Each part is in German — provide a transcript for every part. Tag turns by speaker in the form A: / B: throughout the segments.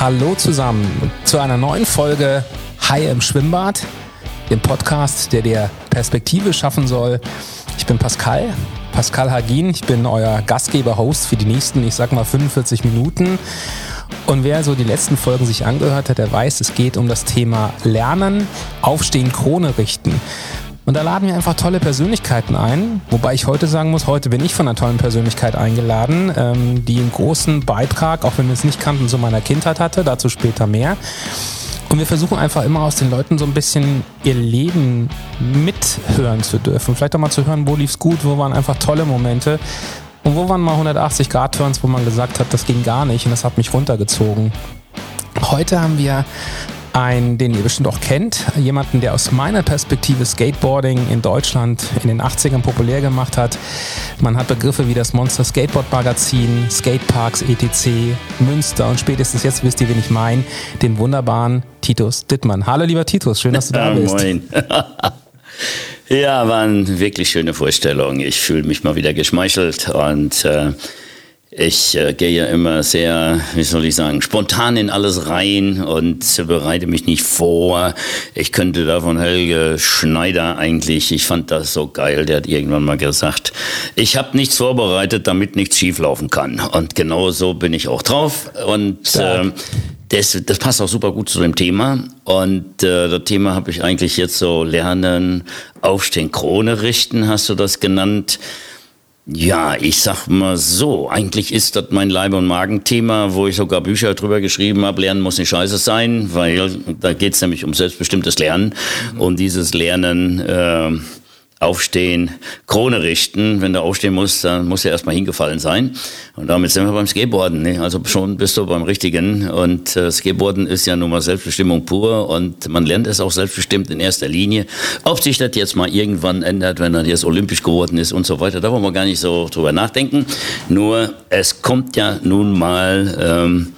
A: Hallo zusammen zu einer neuen Folge Hai im Schwimmbad, dem Podcast, der dir Perspektive schaffen soll. Ich bin Pascal, Pascal Hagin. Ich bin euer Gastgeber-Host für die nächsten, ich sag mal, 45 Minuten. Und wer so die letzten Folgen sich angehört hat, der weiß, es geht um das Thema Lernen, Aufstehen, Krone richten. Und da laden wir einfach tolle Persönlichkeiten ein. Wobei ich heute sagen muss, heute bin ich von einer tollen Persönlichkeit eingeladen, ähm, die einen großen Beitrag, auch wenn wir es nicht kannten, zu meiner Kindheit hatte. Dazu später mehr. Und wir versuchen einfach immer aus den Leuten so ein bisschen ihr Leben mithören zu dürfen. Vielleicht auch mal zu hören, wo lief's gut, wo waren einfach tolle Momente. Und wo waren mal 180 Grad Turns, wo man gesagt hat, das ging gar nicht und das hat mich runtergezogen. Heute haben wir einen, den ihr bestimmt auch kennt, jemanden, der aus meiner Perspektive Skateboarding in Deutschland in den 80ern populär gemacht hat. Man hat Begriffe wie das Monster Skateboard Magazin, Skateparks etc., Münster und spätestens jetzt wisst ihr, wen ich meine, den wunderbaren Titus Dittmann. Hallo lieber Titus, schön, dass du da bist. Moin.
B: ja, war eine wirklich schöne Vorstellung. Ich fühle mich mal wieder geschmeichelt und äh, ich äh, gehe ja immer sehr, wie soll ich sagen, spontan in alles rein und bereite mich nicht vor. Ich könnte da von Helge Schneider eigentlich, ich fand das so geil, der hat irgendwann mal gesagt, ich habe nichts vorbereitet, damit nichts schieflaufen kann. Und genau so bin ich auch drauf. Und äh, das, das passt auch super gut zu dem Thema. Und äh, das Thema habe ich eigentlich jetzt so lernen, aufstehen, Krone richten, hast du das genannt. Ja, ich sag mal so, eigentlich ist das mein Leib- und Magenthema, wo ich sogar Bücher drüber geschrieben habe, Lernen muss nicht scheiße sein, weil da geht's nämlich um selbstbestimmtes Lernen. Mhm. Und dieses Lernen äh, aufstehen, Krone richten. Wenn du aufstehen musst, dann muss er erstmal hingefallen sein. Und damit sind wir beim Skateboarden. Ne? Also schon bist du beim Richtigen. Und äh, Skateboarden ist ja nun mal Selbstbestimmung pur und man lernt es auch selbstbestimmt in erster Linie. Ob sich das jetzt mal irgendwann ändert, wenn er jetzt olympisch geworden ist und so weiter, da wollen wir gar nicht so drüber nachdenken. Nur es kommt ja nun mal ähm,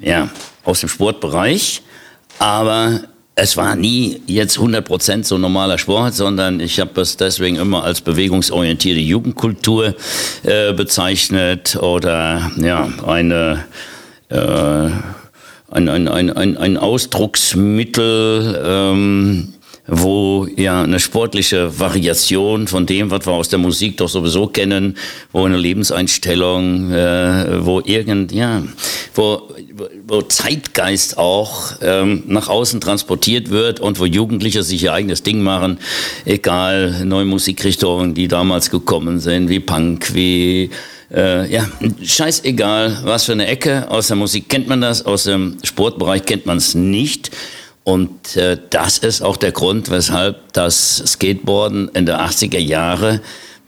B: ja, aus dem Sportbereich. Aber es war nie jetzt 100% so normaler Sport, sondern ich habe es deswegen immer als bewegungsorientierte Jugendkultur äh, bezeichnet oder ja, eine, äh, ein, ein, ein, ein, ein Ausdrucksmittel, ähm, wo ja eine sportliche Variation von dem, was wir aus der Musik doch sowieso kennen, wo eine Lebenseinstellung, äh, wo irgend, ja, wo, wo Zeitgeist auch ähm, nach außen transportiert wird und wo Jugendliche sich ihr eigenes Ding machen, egal neue Musikrichtungen, die damals gekommen sind, wie Punk, wie äh, ja, scheißegal, was für eine Ecke. Aus der Musik kennt man das, aus dem Sportbereich kennt man es nicht. Und äh, das ist auch der Grund, weshalb das Skateboarden in der 80er Jahre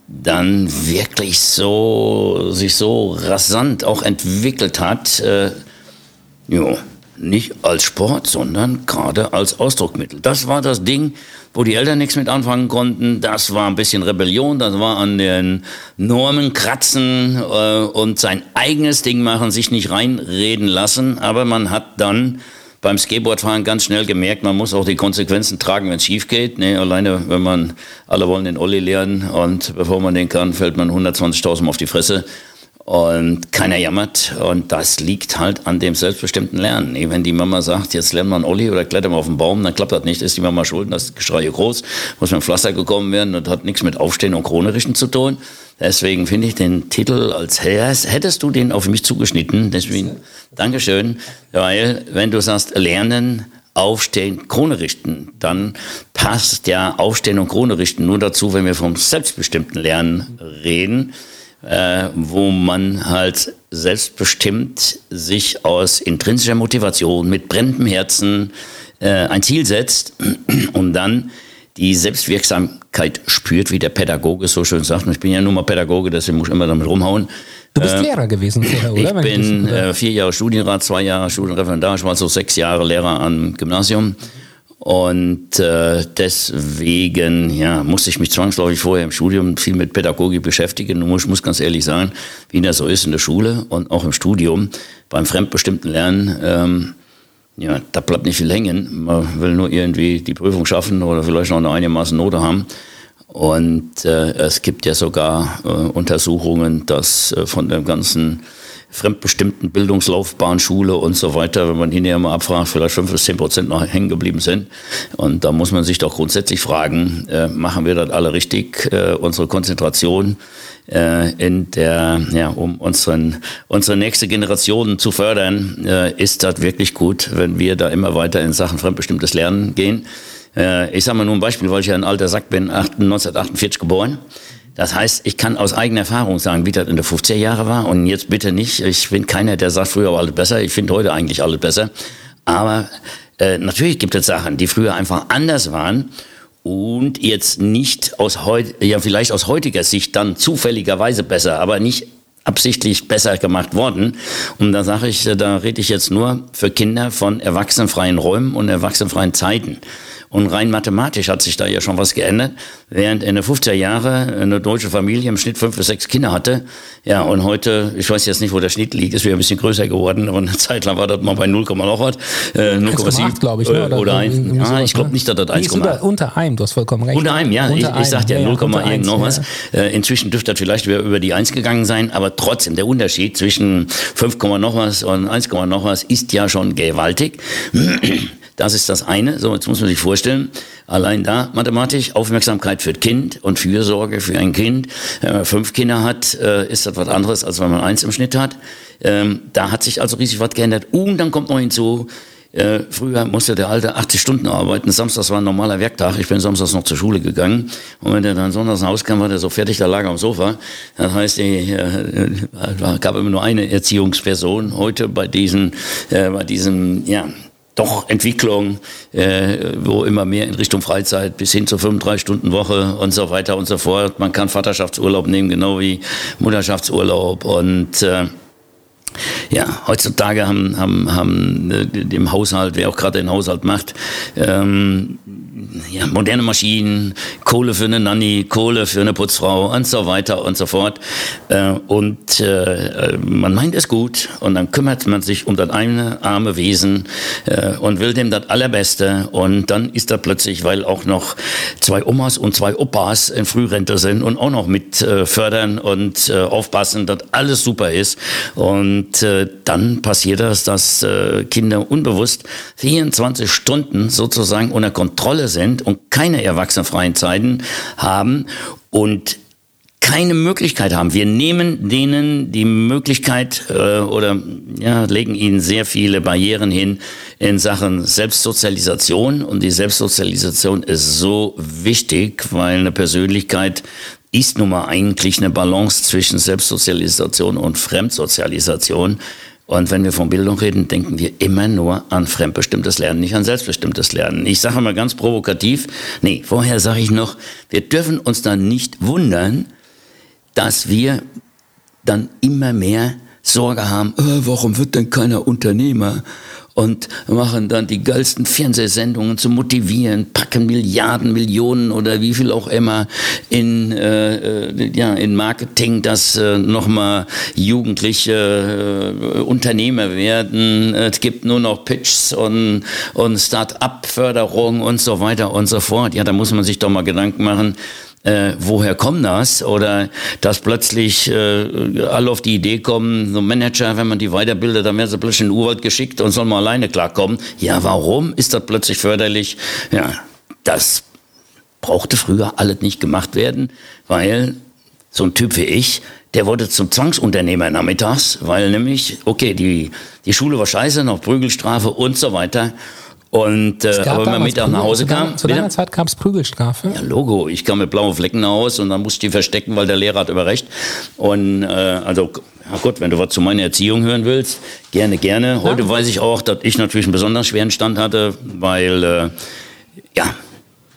B: dann wirklich so, sich so rasant auch entwickelt hat. Äh, jo, nicht als Sport, sondern gerade als Ausdruckmittel. Das war das Ding, wo die Eltern nichts mit anfangen konnten. Das war ein bisschen Rebellion, das war an den Normen kratzen äh, und sein eigenes Ding machen, sich nicht reinreden lassen. Aber man hat dann beim Skateboardfahren ganz schnell gemerkt, man muss auch die Konsequenzen tragen, wenn es schief geht. Nee, alleine, wenn man, alle wollen den Olli lernen und bevor man den kann, fällt man 120.000 auf die Fresse und keiner jammert. Und das liegt halt an dem selbstbestimmten Lernen. Wenn die Mama sagt, jetzt lernt man Olli oder klettert mal auf den Baum, dann klappt das nicht, ist die Mama schuld, das Geschrei groß, muss mit dem Pflaster gekommen werden und hat nichts mit Aufstehen und Krone richten zu tun. Deswegen finde ich den Titel als hättest du den auf mich zugeschnitten. Deswegen Dankeschön, weil wenn du sagst Lernen, Aufstehen, Krone richten, dann passt ja Aufstehen und Krone richten nur dazu, wenn wir vom selbstbestimmten Lernen reden äh, wo man halt selbstbestimmt sich aus intrinsischer Motivation mit brennendem Herzen äh, ein Ziel setzt und dann die Selbstwirksamkeit spürt, wie der Pädagoge so schön sagt. Ich bin ja nun mal Pädagoge, deswegen muss ich immer damit rumhauen.
A: Du bist äh, Lehrer gewesen vorher,
B: oder? Ich bin äh, vier Jahre Studienrat, zwei Jahre Studienreferendar, ich war so sechs Jahre Lehrer am Gymnasium. Und äh, deswegen ja, musste ich mich zwangsläufig vorher im Studium viel mit Pädagogik beschäftigen. Und ich muss ganz ehrlich sagen, wie das so ist in der Schule und auch im Studium, beim fremdbestimmten Lernen, ähm, ja, da bleibt nicht viel hängen. Man will nur irgendwie die Prüfung schaffen oder vielleicht noch eine einigermaßen Note haben. Und äh, es gibt ja sogar äh, Untersuchungen, dass äh, von dem ganzen fremdbestimmten Bildungslaufbahn, Schule und so weiter, wenn man ihn ja mal abfragt, vielleicht fünf bis zehn Prozent noch hängen geblieben sind. Und da muss man sich doch grundsätzlich fragen, äh, machen wir das alle richtig? Äh, unsere Konzentration äh, in der, ja, um unseren, unsere nächste Generation zu fördern, äh, ist das wirklich gut, wenn wir da immer weiter in Sachen fremdbestimmtes Lernen gehen. Äh, ich sage mal nur ein Beispiel, weil ich ja ein alter Sack bin, 1948 geboren. Das heißt, ich kann aus eigener Erfahrung sagen, wie das in der 50er Jahre war. Und jetzt bitte nicht, ich bin keiner, der sagt, früher war alles besser. Ich finde heute eigentlich alles besser. Aber äh, natürlich gibt es Sachen, die früher einfach anders waren und jetzt nicht aus heut, ja vielleicht aus heutiger Sicht dann zufälligerweise besser, aber nicht absichtlich besser gemacht worden. Und da sage ich, da rede ich jetzt nur für Kinder von erwachsenenfreien Räumen und erwachsenenfreien Zeiten. Und rein mathematisch hat sich da ja schon was geändert. Während in den 50er Jahren eine deutsche Familie im Schnitt fünf bis sechs Kinder hatte. Ja, und heute, ich weiß jetzt nicht, wo der Schnitt liegt, ist wieder ein bisschen größer geworden, aber eine Zeit lang war das mal bei 0, noch was.
A: Äh, 0,7 glaube ich. Ne?
B: Oder, oder 1. Ja, ich glaube nicht, dass das 1,
A: unter, unter einem, du hast vollkommen recht.
B: Unter einem, ja. Unter ich, ich sagte ja, ja 0, irgend noch was. Ja. Äh, inzwischen dürfte das vielleicht wieder über die 1 gegangen sein, aber trotzdem, der Unterschied zwischen 5, noch was und 1, noch was ist ja schon gewaltig. Das ist das eine. So, jetzt muss man sich vorstellen, allein da mathematisch Aufmerksamkeit für Kind und Fürsorge für ein Kind. Wenn man fünf Kinder hat, äh, ist das was anderes, als wenn man eins im Schnitt hat. Ähm, da hat sich also riesig was geändert. Und dann kommt noch hinzu, äh, früher musste der Alte 80 Stunden arbeiten. Samstags war ein normaler Werktag. Ich bin samstags noch zur Schule gegangen. Und wenn der dann sonntags nach Hause kam, war der so fertig, da lag er am Sofa. Das heißt, es äh, gab immer nur eine Erziehungsperson. Heute bei diesen, bei diesen, ja, doch Entwicklung, äh, wo immer mehr in Richtung Freizeit bis hin zur 35 Stunden Woche und so weiter und so fort. Man kann Vaterschaftsurlaub nehmen, genau wie Mutterschaftsurlaub und äh, ja, heutzutage haben, haben, haben äh, dem Haushalt, wer auch gerade den Haushalt macht, ähm, ja, moderne Maschinen, Kohle für eine Nanny, Kohle für eine Putzfrau und so weiter und so fort. Äh, und äh, man meint es gut und dann kümmert man sich um das eine arme Wesen äh, und will dem das Allerbeste. Und dann ist da plötzlich, weil auch noch zwei Omas und zwei Opas in Frührente sind und auch noch mit äh, fördern und äh, aufpassen, dass alles super ist. Und äh, dann passiert das, dass Kinder unbewusst 24 Stunden sozusagen unter Kontrolle sind und keine erwachsenenfreien Zeiten haben und keine Möglichkeit haben. Wir nehmen denen die Möglichkeit äh, oder ja, legen ihnen sehr viele Barrieren hin in Sachen Selbstsozialisation. Und die Selbstsozialisation ist so wichtig, weil eine Persönlichkeit ist nun mal eigentlich eine Balance zwischen Selbstsozialisation und Fremdsozialisation. Und wenn wir von Bildung reden, denken wir immer nur an fremdbestimmtes Lernen, nicht an selbstbestimmtes Lernen. Ich sage mal ganz provokativ, nee, vorher sage ich noch, wir dürfen uns dann nicht wundern, dass wir dann immer mehr Sorge haben, äh, warum wird denn keiner Unternehmer? Und machen dann die geilsten Fernsehsendungen zu motivieren, packen Milliarden, Millionen oder wie viel auch immer in, äh, äh ja, in Marketing, dass äh, nochmal Jugendliche äh, Unternehmer werden. Es gibt nur noch Pitches und, und Start-up-Förderung und so weiter und so fort. Ja, da muss man sich doch mal Gedanken machen, äh, woher kommt das? Oder dass plötzlich äh, alle auf die Idee kommen, so Manager, wenn man die weiterbildet, dann werden sie plötzlich in den Urwald geschickt und sollen mal alleine klarkommen. Ja, warum ist das plötzlich förderlich? Ja, das brauchte früher alles nicht gemacht werden, weil so ein Typ wie ich, der wurde zum Zwangsunternehmer nachmittags, weil nämlich, okay, die, die Schule war scheiße, noch Prügelstrafe und so weiter. Und äh, aber wenn man Mittag nach Hause kam.
A: Zu deiner Zeit gab es Prügelstrafe?
B: Ja, Logo. Ich kam mit blauen Flecken nach Hause und dann musste ich die verstecken, weil der Lehrer hat immer recht. Und äh, also, ja gut, wenn du was zu meiner Erziehung hören willst, gerne, gerne. Heute ja. weiß ich auch, dass ich natürlich einen besonders schweren Stand hatte, weil äh, ja,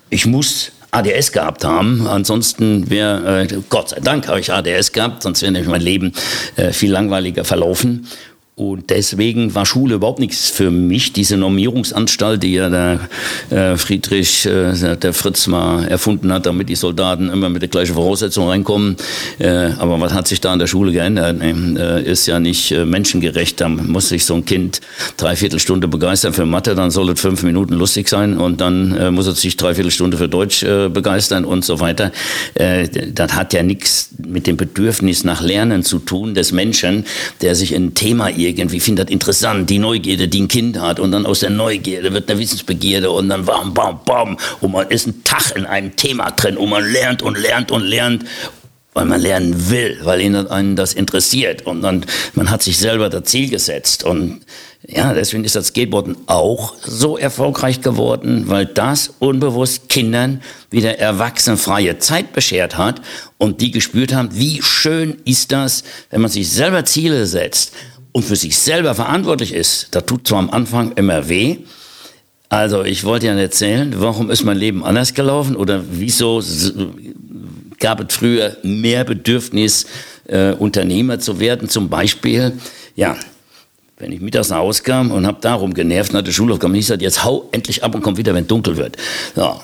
B: ich muss ADS gehabt haben. Ansonsten wäre, äh, Gott sei Dank habe ich ADS gehabt, sonst wäre nämlich mein Leben äh, viel langweiliger verlaufen. Und deswegen war Schule überhaupt nichts für mich. Diese Normierungsanstalt, die ja der äh, Friedrich, äh, der Fritz mal erfunden hat, damit die Soldaten immer mit der gleichen Voraussetzung reinkommen. Äh, aber was hat sich da an der Schule geändert? Ist ja nicht menschengerecht. Da muss sich so ein Kind dreiviertel Stunde begeistern für Mathe, dann soll es fünf Minuten lustig sein und dann muss es sich dreiviertel Stunde für Deutsch begeistern und so weiter. das hat ja nichts mit dem Bedürfnis nach Lernen zu tun des Menschen, der sich ein Thema irgendwie findet interessant, die Neugierde, die ein Kind hat und dann aus der Neugierde wird eine Wissensbegierde und dann bam, bam, bam und man ist ein Tag in einem Thema drin und man lernt und lernt und lernt weil man lernen will, weil einen das interessiert und dann, man hat sich selber das Ziel gesetzt und ja, deswegen ist das Skateboarden auch so erfolgreich geworden, weil das unbewusst Kindern wieder erwachsenenfreie Zeit beschert hat und die gespürt haben, wie schön ist das, wenn man sich selber Ziele setzt und für sich selber verantwortlich ist. Das tut zwar am Anfang immer weh, also ich wollte ja erzählen, warum ist mein Leben anders gelaufen oder wieso gab es früher mehr Bedürfnis, äh, Unternehmer zu werden. Zum Beispiel, ja, wenn ich mittags nach Hause kam und habe darum genervt nach der Schulaufgabe, ich sagte, jetzt hau endlich ab und komm wieder, wenn dunkel wird. Ja,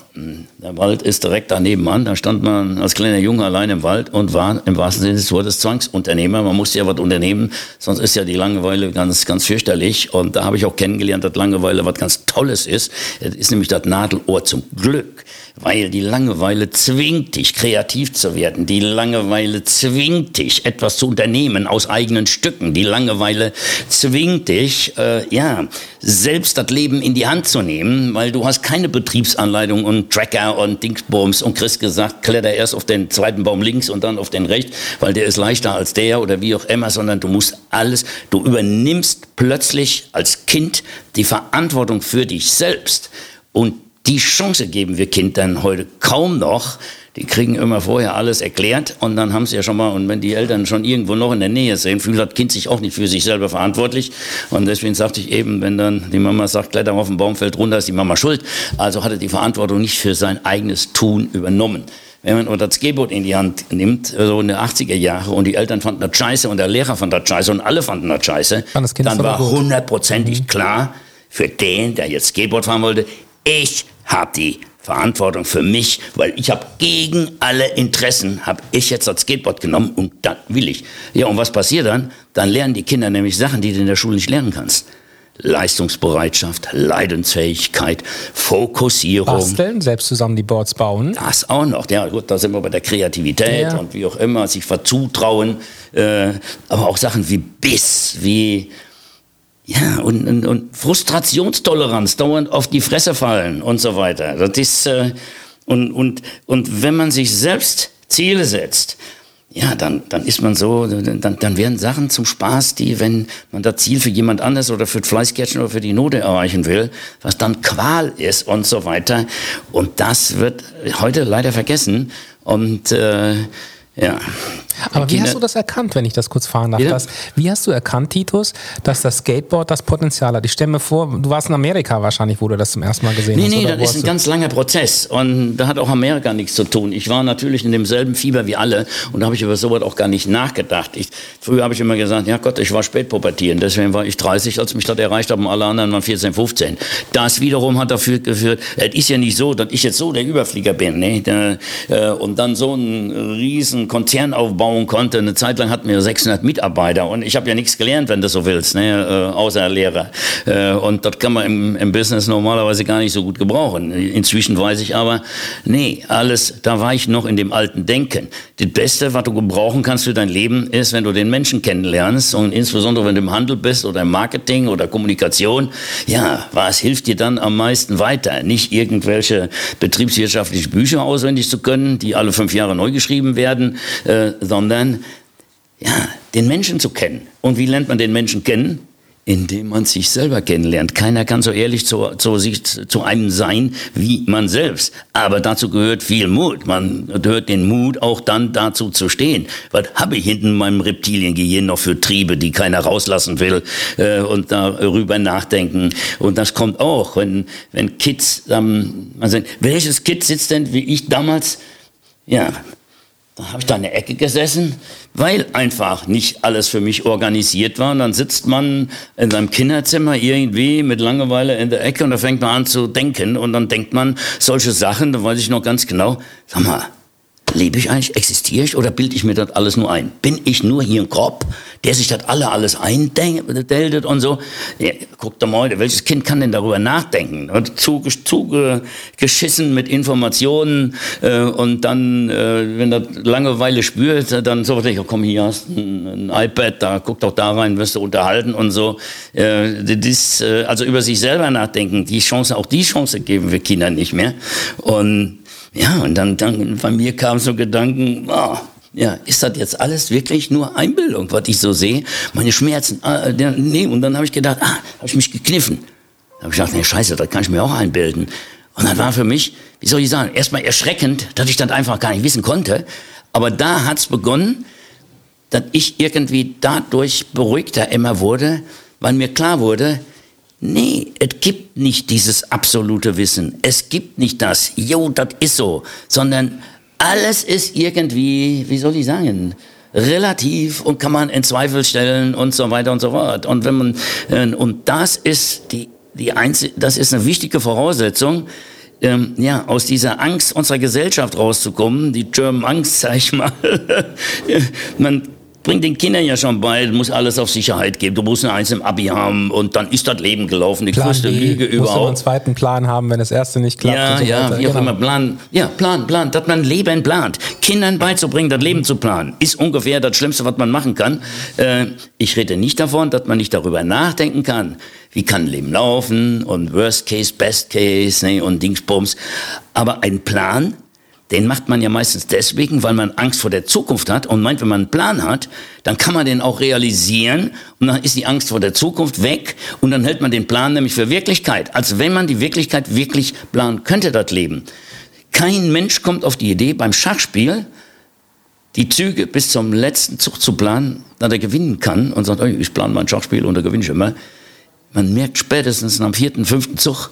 B: der Wald ist direkt daneben an, da stand man als kleiner Junge allein im Wald und war im wahrsten Sinne des Wortes Zwangsunternehmer. Man musste ja was unternehmen, sonst ist ja die Langeweile ganz, ganz fürchterlich. Und da habe ich auch kennengelernt, dass Langeweile was ganz Tolles ist. Es ist nämlich das Nadelohr zum Glück weil die Langeweile zwingt dich, kreativ zu werden. Die Langeweile zwingt dich, etwas zu unternehmen aus eigenen Stücken. Die Langeweile zwingt dich, äh, ja, selbst das Leben in die Hand zu nehmen, weil du hast keine Betriebsanleitung und Tracker und Dingsbums und Chris gesagt, kletter erst auf den zweiten Baum links und dann auf den rechts, weil der ist leichter als der oder wie auch immer, sondern du musst alles, du übernimmst plötzlich als Kind die Verantwortung für dich selbst und die Chance geben wir Kindern heute kaum noch. Die kriegen immer vorher alles erklärt und dann haben sie ja schon mal, und wenn die Eltern schon irgendwo noch in der Nähe sind, fühlt das Kind sich auch nicht für sich selber verantwortlich. Und deswegen sagte ich eben, wenn dann die Mama sagt, kletter auf den Baum, fällt runter, ist die Mama schuld. Also hat er die Verantwortung nicht für sein eigenes Tun übernommen wenn man das Skateboard in die Hand nimmt, so in den 80er Jahren, und die Eltern fanden das scheiße und der Lehrer fand das scheiße und alle fanden das scheiße, das dann war hundertprozentig mhm. klar für den, der jetzt Skateboard fahren wollte, ich habe die Verantwortung für mich, weil ich habe gegen alle Interessen, habe ich jetzt das Skateboard genommen und dann will ich. Ja, und was passiert dann? Dann lernen die Kinder nämlich Sachen, die du in der Schule nicht lernen kannst. Leistungsbereitschaft, Leidensfähigkeit, Fokussierung.
A: Basteln, selbst zusammen die Boards bauen.
B: Das auch noch. Ja, gut, da sind wir bei der Kreativität ja. und wie auch immer, sich verzutrauen. Äh, aber auch Sachen wie Biss, wie ja, und, und, und Frustrationstoleranz, dauernd auf die Fresse fallen und so weiter. Das ist, äh, und, und, und wenn man sich selbst Ziele setzt, ja, dann, dann ist man so, dann, dann werden Sachen zum Spaß, die, wenn man das Ziel für jemand anders oder für Fleißkärtchen oder für die Note erreichen will, was dann Qual ist und so weiter. Und das wird heute leider vergessen. Und äh, ja.
A: Aber wie hast du das erkannt, wenn ich das kurz fahren darf? Das, wie hast du erkannt, Titus, dass das Skateboard das Potenzial hat? Ich stelle mir vor, du warst in Amerika wahrscheinlich, wo du das zum ersten Mal gesehen
B: nee,
A: hast.
B: Nee, nee, das ist ein ganz langer Prozess und da hat auch Amerika nichts zu tun. Ich war natürlich in demselben Fieber wie alle und da habe ich über sowas auch gar nicht nachgedacht. Ich, früher habe ich immer gesagt, ja Gott, ich war spät pubertieren, deswegen war ich 30, als mich das erreicht habe und alle anderen waren 14, 15. Das wiederum hat dafür geführt, es ist ja nicht so, dass ich jetzt so der Überflieger bin ne? Äh, und dann so einen riesen Konzern aufbauen konnte. Eine Zeit lang hatten wir 600 Mitarbeiter und ich habe ja nichts gelernt, wenn du so willst, ne? äh, außer Lehrer. Äh, und das kann man im, im, Business normalerweise gar nicht so gut gebrauchen. Inzwischen weiß ich aber, nee, alles, da war ich noch in dem alten Denken. Das Beste, was du gebrauchen kannst für dein Leben, ist, wenn du den Menschen kennenlernst und insbesondere, wenn du im Handel bist oder im Marketing oder Kommunikation, ja, was hilft dir dann am meisten weiter? Nicht irgendwelche betriebswirtschaftlichen Bücher auswendig zu können, die alle fünf Jahre neu geschrieben werden, äh, sondern ja, den Menschen zu kennen. Und wie lernt man den Menschen kennen? Indem man sich selber kennenlernt. Keiner kann so ehrlich zu, zu, sich, zu einem sein wie man selbst. Aber dazu gehört viel Mut. Man gehört den Mut, auch dann dazu zu stehen. Was habe ich hinten in meinem Reptiliengehirn noch für Triebe, die keiner rauslassen will äh, und darüber nachdenken. Und das kommt auch, wenn, wenn Kids, ähm, also welches Kind sitzt denn wie ich damals? Ja, da habe ich da in der Ecke gesessen, weil einfach nicht alles für mich organisiert war. Und dann sitzt man in seinem Kinderzimmer irgendwie mit Langeweile in der Ecke und da fängt man an zu denken. Und dann denkt man solche Sachen, da weiß ich noch ganz genau, sag mal, lebe ich eigentlich, existiere ich oder bilde ich mir das alles nur ein? Bin ich nur hier ein Kopf, der sich das alle alles eindeltet und so? Ja, guck doch mal, welches Kind kann denn darüber nachdenken? Zugeschissen mit Informationen äh, und dann, äh, wenn das Langeweile spürt, dann so, ich, komm, hier hast ein, ein iPad, da guck doch da rein, wirst du unterhalten und so. Äh, das, äh, also über sich selber nachdenken, die Chance, auch die Chance geben wir Kindern nicht mehr. Und ja, und dann, dann bei mir kam so Gedanken, oh, ja, ist das jetzt alles wirklich nur Einbildung, was ich so sehe? Meine Schmerzen, ah, der, nee, und dann habe ich gedacht, ah, habe ich mich gekniffen. Da habe ich gedacht, nee, scheiße, das kann ich mir auch einbilden. Und dann war für mich, wie soll ich sagen, erstmal erschreckend, dass ich das einfach gar nicht wissen konnte. Aber da hat's begonnen, dass ich irgendwie dadurch beruhigter immer wurde, weil mir klar wurde, Nee, es gibt nicht dieses absolute Wissen. Es gibt nicht das, jo, das ist so, sondern alles ist irgendwie, wie soll ich sagen, relativ und kann man in Zweifel stellen und so weiter und so fort. Und wenn man, äh, und das ist die, die einzige, das ist eine wichtige Voraussetzung, ähm, ja, aus dieser Angst unserer Gesellschaft rauszukommen, die German Angst, sag ich mal. man bringt den Kindern ja schon bei, du musst alles auf Sicherheit geben, du musst eine Eins im Abi haben und dann ist das Leben gelaufen, die Plan größte B, Lüge überhaupt. Du
A: einen zweiten Plan haben, wenn das erste nicht klappt.
B: Ja, so ja, wie auch genau. immer, Plan, ja, Plan, Plan, dass man Leben plant. Kindern beizubringen, das Leben zu planen, ist ungefähr das Schlimmste, was man machen kann. Äh, ich rede nicht davon, dass man nicht darüber nachdenken kann, wie kann Leben laufen und Worst Case, Best Case ne, und Dingsbums. Aber ein Plan den macht man ja meistens deswegen, weil man Angst vor der Zukunft hat und meint, wenn man einen Plan hat, dann kann man den auch realisieren und dann ist die Angst vor der Zukunft weg und dann hält man den Plan nämlich für Wirklichkeit. Als wenn man die Wirklichkeit wirklich planen könnte, das Leben. Kein Mensch kommt auf die Idee, beim Schachspiel die Züge bis zum letzten Zug zu planen, da er gewinnen kann und sagt, ich plane mein Schachspiel und da gewinne ich immer. Man merkt spätestens am vierten, fünften Zug,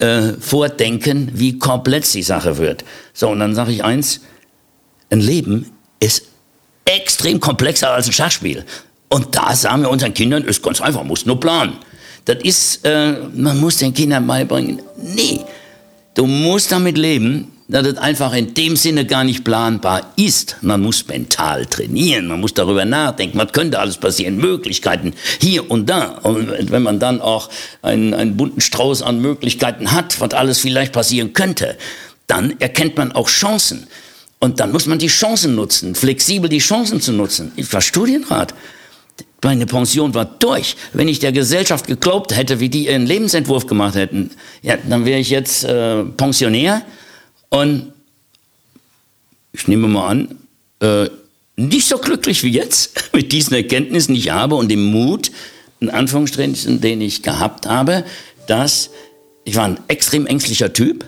B: äh, vordenken, wie komplex die Sache wird. So, und dann sage ich eins, ein Leben ist extrem komplexer als ein Schachspiel. Und da sagen wir unseren Kindern, ist ganz einfach, muss nur planen. Das ist, äh, man muss den Kindern beibringen, nee, du musst damit leben, dass es einfach in dem Sinne gar nicht planbar ist. Man muss mental trainieren, man muss darüber nachdenken, was könnte alles passieren, Möglichkeiten hier und da. Und wenn man dann auch einen, einen bunten Strauß an Möglichkeiten hat, was alles vielleicht passieren könnte, dann erkennt man auch Chancen. Und dann muss man die Chancen nutzen, flexibel die Chancen zu nutzen. Ich war Studienrat. Meine Pension war durch. Wenn ich der Gesellschaft geglaubt hätte, wie die ihren Lebensentwurf gemacht hätten, ja, dann wäre ich jetzt äh, Pensionär und ich nehme mal an, äh, nicht so glücklich wie jetzt mit diesen Erkenntnissen, die ich habe und dem Mut, in Anführungsstrichen, den ich gehabt habe, dass ich war ein extrem ängstlicher Typ.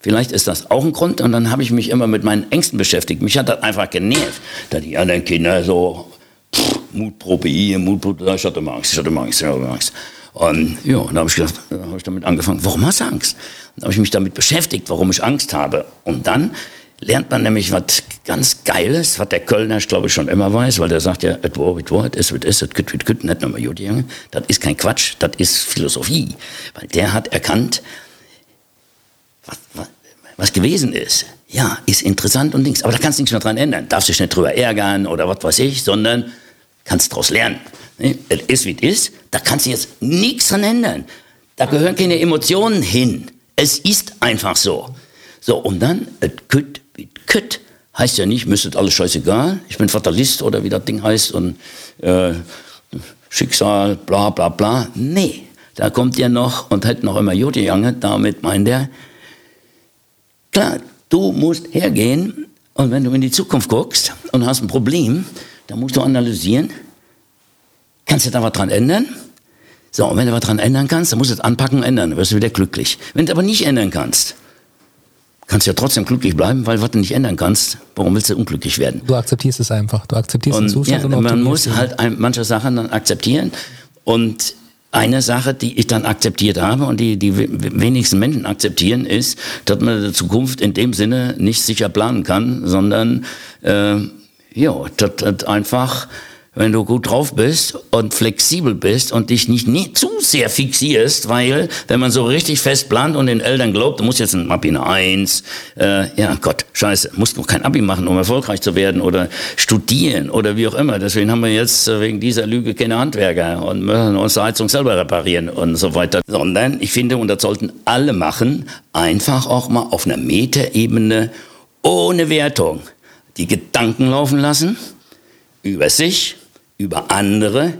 B: Vielleicht ist das auch ein Grund. Und dann habe ich mich immer mit meinen Ängsten beschäftigt. Mich hat das einfach genervt, dass die anderen Kinder so pff, Mutprobe hier, Mutprobe, ich hatte immer Angst, ich hatte immer Angst, ich hatte immer Angst. Und ja, da habe ich gedacht, da habe ich damit angefangen, warum hast du Angst? Dann habe ich mich damit beschäftigt, warum ich Angst habe. Und dann lernt man nämlich was ganz Geiles, was der Kölner, ich glaube, schon immer weiß, weil der sagt ja, et wo, et wo, et is, et is, et küt, küt, küt, nicht nochmal Judy, Das ist kein Quatsch, das ist Philosophie. Weil der hat erkannt, was, was, was gewesen ist. Ja, ist interessant und Dings. Aber da kannst du nichts mehr dran ändern. Darfst dich nicht drüber ärgern oder was weiß ich, sondern kannst daraus lernen. Es ist, wie es ist. Da kannst du jetzt nichts dran ändern. Da gehören keine Emotionen hin. Es ist einfach so. So, und dann, et kütt wie kütt, heißt ja nicht, müsstet alles scheißegal, ich bin Fatalist oder wie das Ding heißt und äh, Schicksal, bla bla bla. Nee, da kommt ja noch und hat noch immer Jodi Jange, damit meint er, klar, du musst hergehen und wenn du in die Zukunft guckst und hast ein Problem, dann musst du analysieren, Kannst du da was dran ändern? So, und wenn du was dran ändern kannst, dann musst du es anpacken und ändern, dann wirst du wieder glücklich. Wenn du aber nicht ändern kannst, kannst du ja trotzdem glücklich bleiben, weil was du nicht ändern kannst, warum willst du unglücklich werden?
A: Du akzeptierst es einfach. Du akzeptierst
B: und,
A: den Zustand.
B: Ja, und man muss halt ein, manche Sachen dann akzeptieren. Und eine Sache, die ich dann akzeptiert habe und die die wenigsten Menschen akzeptieren, ist, dass man die Zukunft in dem Sinne nicht sicher planen kann, sondern äh, ja, dass, dass einfach wenn du gut drauf bist und flexibel bist und dich nicht, nicht zu sehr fixierst, weil wenn man so richtig fest plant und den Eltern glaubt, du musst jetzt ein Abi eine 1, äh, ja Gott, scheiße, musst noch kein Abi machen, um erfolgreich zu werden oder studieren oder wie auch immer. Deswegen haben wir jetzt äh, wegen dieser Lüge keine Handwerker und müssen unsere Heizung selber reparieren und so weiter. Sondern ich finde, und das sollten alle machen, einfach auch mal auf einer Metaebene ohne Wertung die Gedanken laufen lassen über sich, über andere.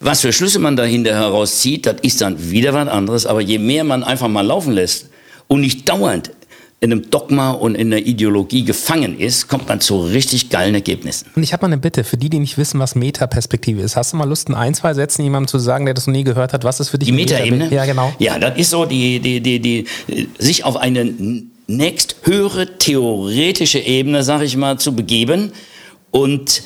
B: Was für Schlüsse man dahinter herauszieht, das ist dann wieder was anderes. Aber je mehr man einfach mal laufen lässt und nicht dauernd in einem Dogma und in einer Ideologie gefangen ist, kommt man zu richtig geilen Ergebnissen.
A: Und ich habe mal eine Bitte für die, die nicht wissen, was Metaperspektive ist. Hast du mal Lust, in ein, zwei Sätzen jemandem zu sagen, der das noch nie gehört hat? Was ist für dich
B: die Metaebene?
A: Meta ja, genau.
B: Ja, das ist so, die, die, die, die, sich auf eine nächsthöhere theoretische Ebene, sag ich mal, zu begeben und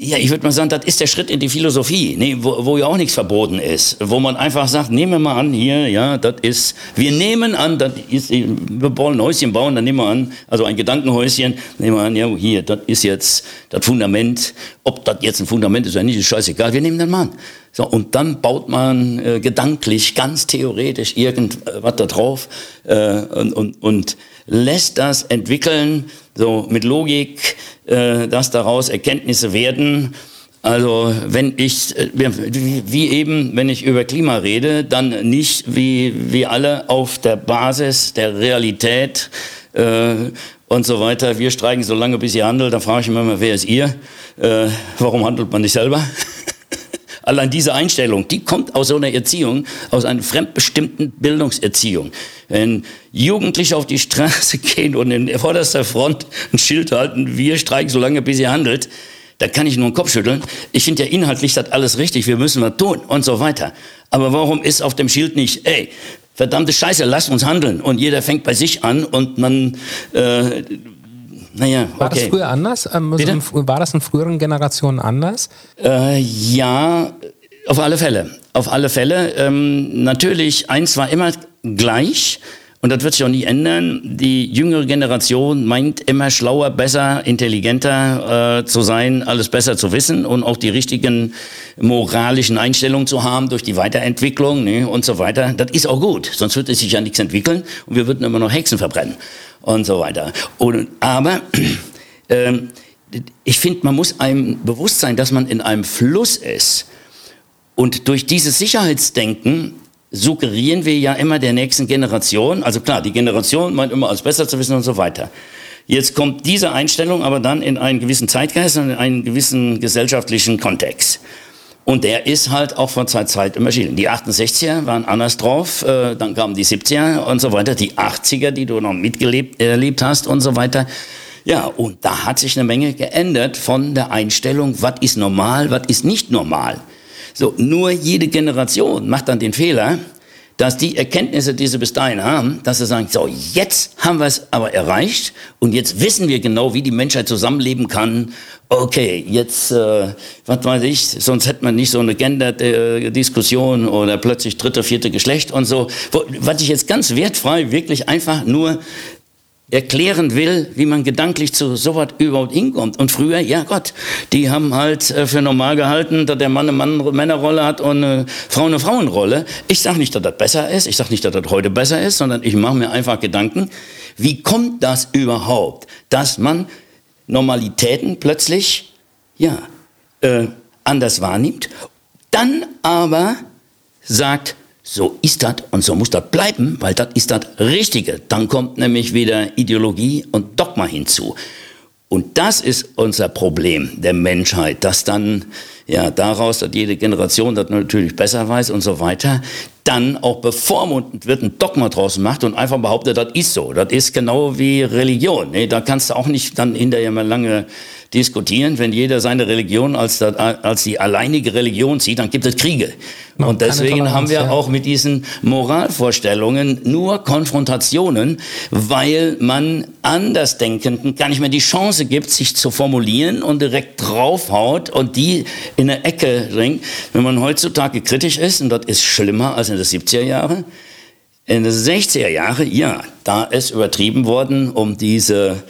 B: ja, ich würde mal sagen, das ist der Schritt in die Philosophie, nee, wo, wo ja auch nichts verboten ist. Wo man einfach sagt, nehmen wir mal an, hier, ja, das ist, wir nehmen an, das ist, wir wollen ein Häuschen bauen, dann nehmen wir an, also ein Gedankenhäuschen, nehmen wir an, ja, hier, das ist jetzt das Fundament. Ob das jetzt ein Fundament ist oder nicht, ist scheißegal, wir nehmen dann mal an. So, und dann baut man äh, gedanklich, ganz theoretisch irgendwas da drauf äh, und, und, und lässt das entwickeln, so mit Logik, äh, dass daraus Erkenntnisse werden. Also wenn ich, äh, wie eben, wenn ich über Klima rede, dann nicht wie, wie alle auf der Basis der Realität äh, und so weiter. Wir streiken so lange, bis ihr handelt. Dann frage ich immer, wer ist ihr? Äh, warum handelt man nicht selber? Allein diese Einstellung, die kommt aus so einer Erziehung, aus einer fremdbestimmten Bildungserziehung. Wenn Jugendliche auf die Straße gehen und in vorderster Front ein Schild halten, wir streiken so lange, bis ihr handelt, da kann ich nur den Kopf schütteln. Ich finde ja inhaltlich das alles richtig, wir müssen was tun und so weiter. Aber warum ist auf dem Schild nicht, ey, verdammte Scheiße, lasst uns handeln und jeder fängt bei sich an und man äh,
A: naja, okay. War das früher anders? Ähm, war das in früheren Generationen anders?
B: Äh, ja, auf alle Fälle. Auf alle Fälle. Ähm, natürlich, eins war immer gleich. Und das wird sich auch nie ändern. Die jüngere Generation meint immer schlauer, besser, intelligenter äh, zu sein, alles besser zu wissen und auch die richtigen moralischen Einstellungen zu haben durch die Weiterentwicklung ne, und so weiter. Das ist auch gut, sonst würde sich ja nichts entwickeln und wir würden immer noch Hexen verbrennen und so weiter. Und, aber äh, ich finde, man muss einem bewusst sein, dass man in einem Fluss ist. Und durch dieses Sicherheitsdenken suggerieren wir ja immer der nächsten Generation, also klar, die Generation meint immer alles besser zu wissen und so weiter. Jetzt kommt diese Einstellung aber dann in einen gewissen Zeitgeist und in einen gewissen gesellschaftlichen Kontext. Und der ist halt auch von Zeit zu Zeit immer schieden. Die 68er waren anders drauf, äh, dann kamen die 70er und so weiter, die 80er, die du noch mitgelebt erlebt hast und so weiter. Ja, und da hat sich eine Menge geändert von der Einstellung, was ist normal, was ist nicht normal. So, nur jede Generation macht dann den Fehler, dass die Erkenntnisse, die sie bis dahin haben, dass sie sagen, so, jetzt haben wir es aber erreicht und jetzt wissen wir genau, wie die Menschheit zusammenleben kann. Okay, jetzt, äh, was weiß ich, sonst hätte man nicht so eine Gender-Diskussion oder plötzlich dritte, vierte Geschlecht und so. Was ich jetzt ganz wertfrei wirklich einfach nur erklären will, wie man gedanklich zu sowas überhaupt hinkommt. Und früher, ja Gott, die haben halt äh, für normal gehalten, dass der Mann eine Mann Männerrolle hat und eine Frau eine Frauenrolle. Ich sage nicht, dass das besser ist, ich sage nicht, dass das heute besser ist, sondern ich mache mir einfach Gedanken, wie kommt das überhaupt, dass man Normalitäten plötzlich, ja, äh, anders wahrnimmt, dann aber sagt, so ist das und so muss das bleiben, weil das ist das Richtige. Dann kommt nämlich wieder Ideologie und Dogma hinzu. Und das ist unser Problem der Menschheit, dass dann ja daraus, dass jede Generation das natürlich besser weiß und so weiter, dann auch bevormundet wird, ein Dogma draus macht und einfach behauptet, das ist so. Das ist genau wie Religion. Nee, da kannst du auch nicht dann hinterher mal lange diskutieren. Wenn jeder seine Religion als, als die alleinige Religion sieht, dann gibt es Kriege. Man und deswegen haben wir ja. auch mit diesen Moralvorstellungen nur Konfrontationen, weil man Andersdenkenden gar nicht mehr die Chance gibt, sich zu formulieren und direkt draufhaut und die in eine Ecke bringt. Wenn man heutzutage kritisch ist, und das ist schlimmer als in den 70er Jahren, in den 60er Jahren, ja, da ist übertrieben worden, um diese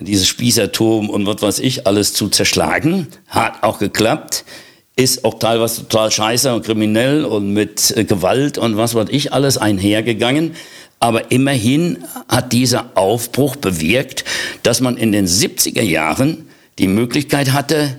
B: dieses Spießertum und was weiß ich alles zu zerschlagen. Hat auch geklappt. Ist auch teilweise total scheiße und kriminell und mit äh, Gewalt und was weiß ich alles einhergegangen. Aber immerhin hat dieser Aufbruch bewirkt, dass man in den 70er Jahren die Möglichkeit hatte,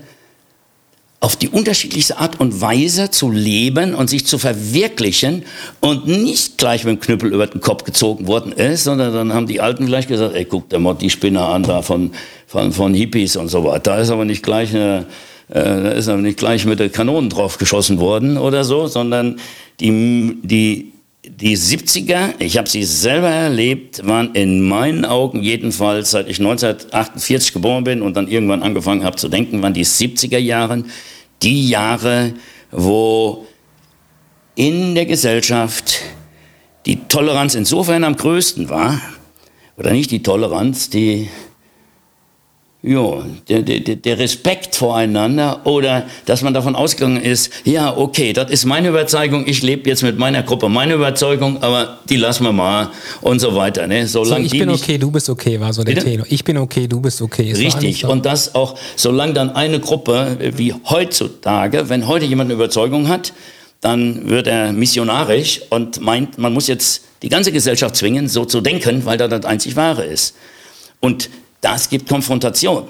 B: auf die unterschiedlichste Art und Weise zu leben und sich zu verwirklichen und nicht gleich mit dem Knüppel über den Kopf gezogen worden ist, sondern dann haben die Alten gleich gesagt, ey, guck dir mal die Spinner an da von, von, von Hippies und so weiter. Da ist aber nicht gleich eine, äh, da ist aber nicht gleich mit der Kanonen drauf geschossen worden oder so, sondern die, die, die 70er, ich habe sie selber erlebt, waren in meinen Augen jedenfalls, seit ich 1948 geboren bin und dann irgendwann angefangen habe zu denken, waren die 70er Jahre die Jahre, wo in der Gesellschaft die Toleranz insofern am größten war, oder nicht die Toleranz, die ja, der, der, der Respekt voreinander oder dass man davon ausgegangen ist, ja, okay, das ist meine Überzeugung, ich lebe jetzt mit meiner Gruppe meine Überzeugung, aber die lassen wir mal und so weiter. Ne?
A: Solange so, ich bin okay, du bist okay, war so der Bitte? Tenor. Ich bin okay, du bist okay.
B: Es Richtig, und das auch, solange dann eine Gruppe wie heutzutage, wenn heute jemand eine Überzeugung hat, dann wird er missionarisch und meint, man muss jetzt die ganze Gesellschaft zwingen, so zu denken, weil da das einzig Wahre ist. Und das gibt Konfrontation.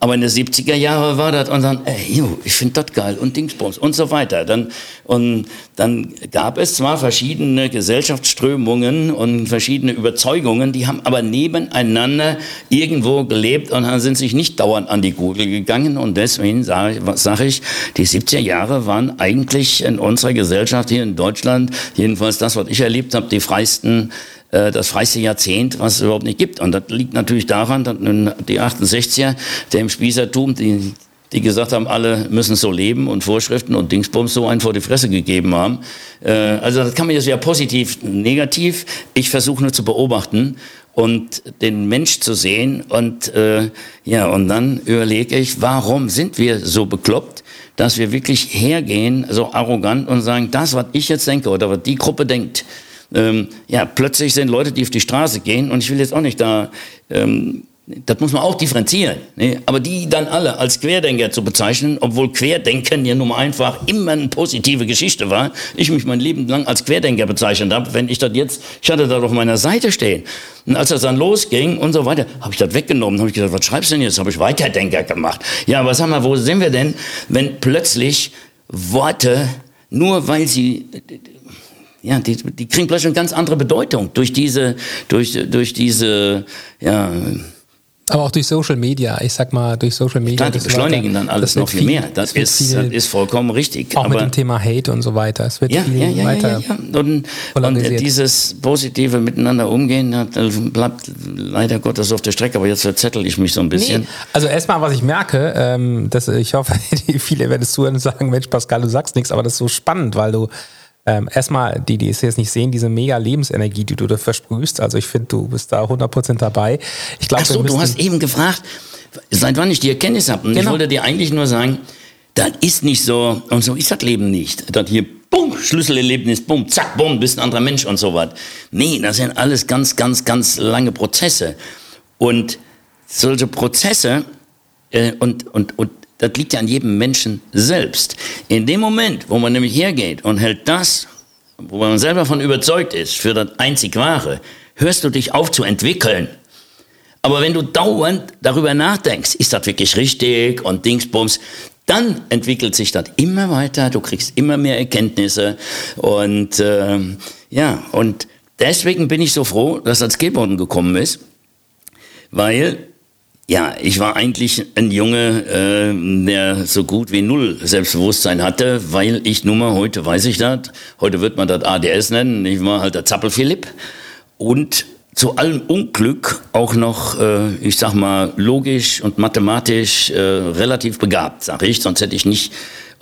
B: Aber in den 70er Jahren war das und dann, ey, jo, ich finde das geil und Dingsbums und so weiter. Dann, und dann gab es zwar verschiedene Gesellschaftsströmungen und verschiedene Überzeugungen, die haben aber nebeneinander irgendwo gelebt und sind sich nicht dauernd an die Gurgel gegangen. Und deswegen sage sag ich, die 70er Jahre waren eigentlich in unserer Gesellschaft hier in Deutschland, jedenfalls das, was ich erlebt habe, die freisten äh, das freiste Jahrzehnt, was es überhaupt nicht gibt. Und das liegt natürlich daran, dass die 68er, der im Spießertum, die, die gesagt haben, alle müssen so leben und Vorschriften und Dingsbums so einen vor die Fresse gegeben haben. Äh, also das kann man jetzt ja positiv, negativ. Ich versuche nur zu beobachten und den Mensch zu sehen und äh, ja und dann überlege ich, warum sind wir so bekloppt, dass wir wirklich hergehen so arrogant und sagen, das was ich jetzt denke oder was die Gruppe denkt, ähm, ja, plötzlich sind Leute, die auf die Straße gehen und ich will jetzt auch nicht da, ähm, das muss man auch differenzieren, ne? aber die dann alle als Querdenker zu bezeichnen, obwohl Querdenken ja nun mal einfach immer eine positive Geschichte war, ich mich mein Leben lang als Querdenker bezeichnet habe, wenn ich das jetzt, ich hatte da auf meiner Seite stehen und als das dann losging und so weiter, habe ich das weggenommen, habe ich gesagt, was schreibst du denn jetzt, habe ich Weiterdenker gemacht. Ja, aber sag mal, wo sind wir denn, wenn plötzlich Worte, nur weil sie ja, die, die kriegen plötzlich eine ganz andere Bedeutung durch diese, durch, durch diese, ja,
A: aber auch durch Social Media, ich sag mal, durch Social Media.
B: Klar, die beschleunigen dann alles noch viel, viel, mehr. Das, ist, viel, das ist vollkommen richtig.
A: Auch Aber mit dem Thema Hate und so weiter. Es wird
B: ja,
A: viel
B: ja, ja, weiter. Ja, ja. Und, und, dieses positive Miteinander umgehen, bleibt leider Gottes auf der Strecke. Aber jetzt verzettel ich mich so ein bisschen. Nee.
A: Also erstmal, was ich merke, ähm, dass ich hoffe, viele werden es zuhören und sagen, Mensch, Pascal, du sagst nichts, aber das ist so spannend, weil du ähm, erstmal, die, die es jetzt nicht sehen, diese mega Lebensenergie, die du da versprühst. Also ich finde, du bist da 100% dabei. Ich
B: glaube, so, du hast eben gefragt, seit wann ich die Erkenntnis habe. Und genau. ich wollte dir eigentlich nur sagen, das ist nicht so, und so ist das Leben nicht. Das hier, bumm, Schlüsselerlebnis, bumm, zack, bumm, bist ein anderer Mensch und so was. Nee, das sind alles ganz, ganz, ganz lange Prozesse. Und solche Prozesse äh, und, und, und das liegt ja an jedem Menschen selbst. In dem Moment, wo man nämlich hergeht und hält das, wo man selber davon überzeugt ist, für das einzig Wahre, hörst du dich auf zu entwickeln. Aber wenn du dauernd darüber nachdenkst, ist das wirklich richtig und Dingsbums, dann entwickelt sich das immer weiter, du kriegst immer mehr Erkenntnisse und äh, ja, und deswegen bin ich so froh, dass das Skateboarden gekommen ist, weil ja, ich war eigentlich ein Junge, äh, der so gut wie null Selbstbewusstsein hatte, weil ich nun mal, heute weiß ich das, heute wird man das ADS nennen, ich war halt der Zappel-Philipp. Und zu allem Unglück auch noch, äh, ich sag mal, logisch und mathematisch äh, relativ begabt, sag ich, sonst hätte ich nicht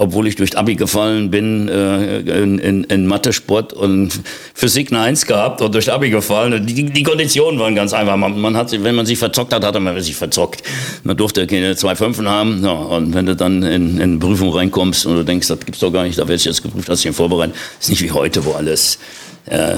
B: obwohl ich durch Abi gefallen bin, äh, in, in, in Mathe, Sport und Physik eine Eins gehabt und durch Abi gefallen. Die, die Konditionen waren ganz einfach. Man, man hat, wenn man sich verzockt hat, hat man sich verzockt. Man durfte keine zwei Fünfen haben. Ja, und wenn du dann in, in Prüfung reinkommst und du denkst, das gibt's doch gar nicht, da werde ich jetzt geprüft, hast du dich vorbereitet. ist nicht wie heute, wo alles äh,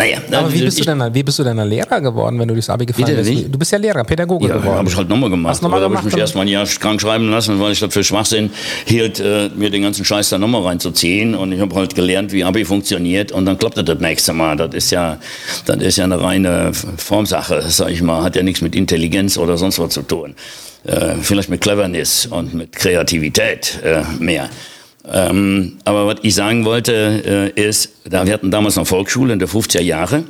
B: Naja,
A: aber wie bist, du denn, wie bist du denn Lehrer geworden, wenn du durchs Abi gefallen bist? Du bist ja Lehrer, Pädagoge
B: Ja,
A: geworden.
B: habe ich halt nochmal gemacht.
A: Hast nochmal
B: Oder habe ich
A: gemacht,
B: mich erstmal ein Jahr krank schreiben lassen, weil ich das für Schwachsinn hielt, äh, mir den ganzen Scheiß da nochmal reinzuziehen. Und ich habe halt gelernt, wie Abi funktioniert. Und dann klappt das das nächste Mal. Das ist ja, das ist ja eine reine Formsache, sag ich mal. Hat ja nichts mit Intelligenz oder sonst was zu tun. Äh, vielleicht mit Cleverness und mit Kreativität äh, mehr. Ähm, aber was ich sagen wollte, äh, ist, da wir hatten damals noch Volksschule in der 50er Jahre.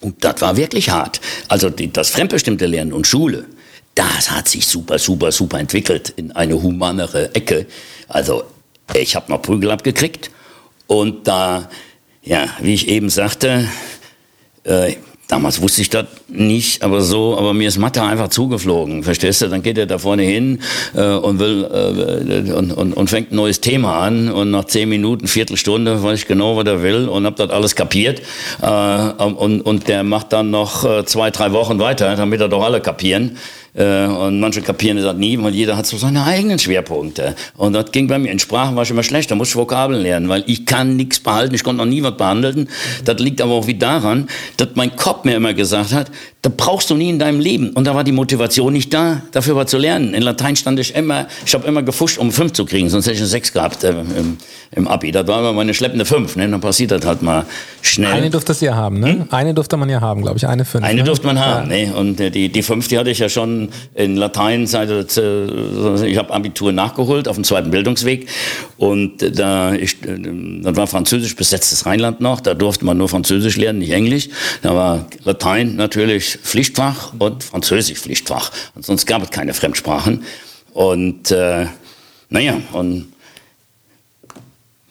B: Und das war wirklich hart. Also die, das fremdbestimmte Lernen und Schule, das hat sich super, super, super entwickelt in eine humanere Ecke. Also ich habe noch Prügel abgekriegt und da, ja, wie ich eben sagte, äh, damals wusste ich das nicht, aber so, aber mir ist Mathe einfach zugeflogen, verstehst du? Dann geht er da vorne hin äh, und will äh, und, und, und fängt ein neues Thema an und nach zehn Minuten, Viertelstunde weiß ich genau, was er will und hab das alles kapiert äh, und, und der macht dann noch äh, zwei, drei Wochen weiter, damit er doch alle kapieren. Äh, und manche kapieren das nie, weil jeder hat so seine eigenen Schwerpunkte. Und das ging bei mir. In Sprachen war ich immer schlecht, da musste ich Vokabeln lernen, weil ich kann nichts behalten, ich konnte noch nie was behandeln. Das liegt aber auch wie daran, dass mein Kopf mir immer gesagt hat, das brauchst du nie in deinem Leben. Und da war die Motivation nicht da, dafür was zu lernen. In Latein stand ich immer, ich habe immer gefuscht, um fünf zu kriegen, sonst hätte ich eine sechs gehabt äh, im, im Abi. Das war immer meine schleppende fünf. Ne? Dann passiert das halt mal schnell.
A: Eine durfte es ja haben, ne? Eine durfte man ja haben, glaube ich. Eine fünf.
B: Eine
A: ne?
B: durfte man haben, ne? Und äh, die, die fünf, die hatte ich ja schon in Latein, seit, äh, ich habe Abitur nachgeholt auf dem zweiten Bildungsweg. Und äh, da ich, äh, das war französisch besetztes Rheinland noch, da durfte man nur Französisch lernen, nicht Englisch. Da war Latein natürlich Pflichtfach und Französisch Pflichtfach. Und sonst gab es keine Fremdsprachen. Und äh, naja, und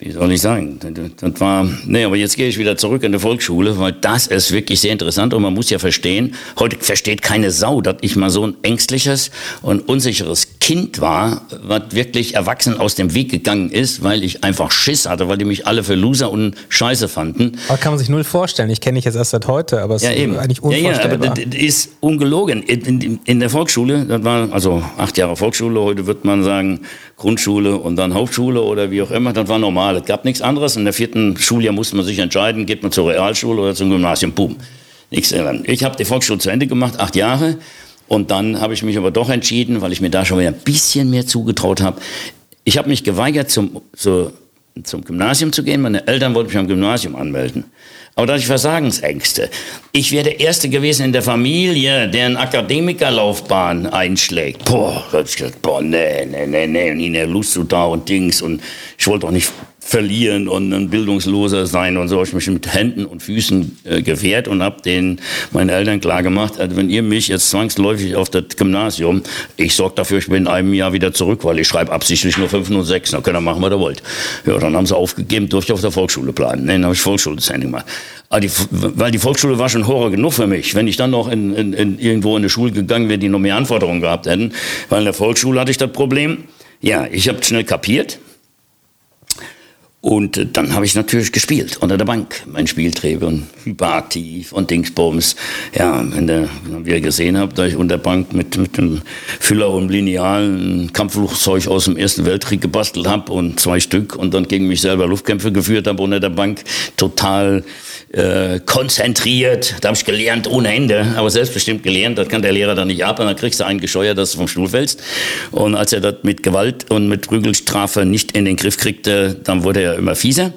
B: wie soll ich sagen? Das war, nee, aber jetzt gehe ich wieder zurück in die Volksschule, weil das ist wirklich sehr interessant und man muss ja verstehen, heute versteht keine Sau, dass ich mal so ein ängstliches und unsicheres Kind war, was wirklich erwachsen aus dem Weg gegangen ist, weil ich einfach Schiss hatte, weil die mich alle für Loser und Scheiße fanden.
A: Aber kann man sich null vorstellen. Ich kenne dich jetzt erst seit heute, aber es
B: Ja,
A: ist
B: eben.
A: eigentlich
B: Ja, ja, aber
A: unvorstellbar.
B: das das ist ungelogen. In, in, in der Volksschule, das war also acht Jahre Volksschule, heute wird man sagen Grundschule und dann Hauptschule oder wie auch immer, das war normal. Es gab nichts anderes. In der vierten Schuljahr musste man sich entscheiden, geht man zur Realschule oder zum Gymnasium. Boom. Nichts ändern. Ich habe die Volksschule zu Ende gemacht, acht Jahre. Und dann habe ich mich aber doch entschieden, weil ich mir da schon wieder ein bisschen mehr zugetraut habe. Ich habe mich geweigert, zum, zu, zum Gymnasium zu gehen. Meine Eltern wollten mich am Gymnasium anmelden. Aber da hatte ich Versagensängste. Ich wäre der Erste gewesen in der Familie, der eine Akademikerlaufbahn einschlägt. Boah, da hab ich gedacht, boah, nee, nee, nee, nee, nie ne Lust zu da und Dings. Und ich wollte auch nicht verlieren und ein Bildungsloser sein und so. Ich mich mit Händen und Füßen äh, gewehrt und habe den meinen Eltern klar gemacht, also wenn ihr mich jetzt zwangsläufig auf das Gymnasium, ich sorge dafür, ich bin in einem Jahr wieder zurück, weil ich schreibe absichtlich nur 5 und 6, dann könnt ihr machen, was ihr wollt. Ja, dann haben sie aufgegeben, durfte ich auf der Volksschule planen. Nee, dann habe ich Volksschule zu gemacht. Aber die, weil die Volksschule war schon Horror genug für mich. Wenn ich dann noch in, in, in irgendwo in eine Schule gegangen wäre, die noch mehr Anforderungen gehabt hätten, weil in der Volksschule hatte ich das Problem, ja, ich habe schnell kapiert, und äh, dann habe ich natürlich gespielt unter der Bank, mein Spielträger und hyperaktiv und Dingsbums. Ja, wenn der, wie ihr gesehen habt, da ich unter der Bank mit, mit dem Füller und Lineal ein Kampfflugzeug aus dem Ersten Weltkrieg gebastelt habe und zwei Stück und dann gegen mich selber Luftkämpfe geführt habe unter der Bank, total äh, konzentriert. Da habe ich gelernt ohne Ende, aber selbstbestimmt gelernt. Das kann der Lehrer dann nicht ab und dann kriegst du einen gescheuert, dass du vom Stuhl fällst. Und als er das mit Gewalt und mit Prügelstrafe nicht in den Griff kriegte, dann wurde er immer fieser.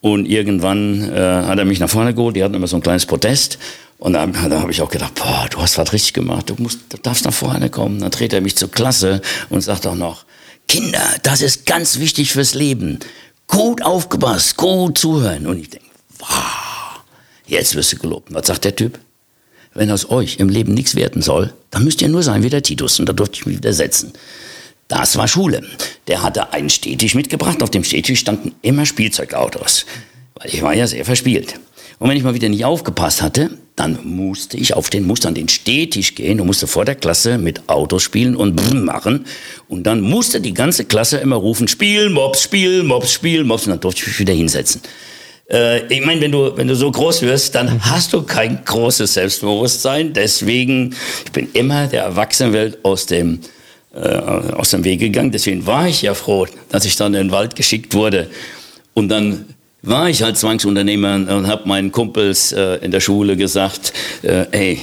B: Und irgendwann äh, hat er mich nach vorne geholt. Die hatten immer so ein kleines Protest. Und da, da habe ich auch gedacht, boah, du hast was richtig gemacht. Du, musst, du darfst nach vorne kommen. Dann dreht er mich zur Klasse und sagt auch noch, Kinder, das ist ganz wichtig fürs Leben. Gut aufgepasst, gut zuhören. Und ich denke, wow, jetzt wirst du gelobt. Was sagt der Typ? Wenn aus euch im Leben nichts werden soll, dann müsst ihr nur sein wie der Titus. Und da durfte ich mich wieder setzen. Das war Schule. Der hatte einen Stehtisch mitgebracht. Auf dem Stehtisch standen immer Spielzeugautos. Weil ich war ja sehr verspielt. Und wenn ich mal wieder nicht aufgepasst hatte, dann musste ich aufstehen, musste an den Stehtisch gehen und musste vor der Klasse mit Autos spielen und Brrr machen. Und dann musste die ganze Klasse immer rufen, Spiel, Mops, Spiel, Mops, Spiel, Mops. Und dann durfte ich mich wieder hinsetzen. Äh, ich meine, wenn du, wenn du so groß wirst, dann hast du kein großes Selbstbewusstsein. Deswegen, ich bin immer der Erwachsenenwelt aus dem äh, aus dem Weg gegangen. Deswegen war ich ja froh, dass ich dann in den Wald geschickt wurde. Und dann war ich halt Zwangsunternehmer und habe meinen Kumpels äh, in der Schule gesagt, äh, ey,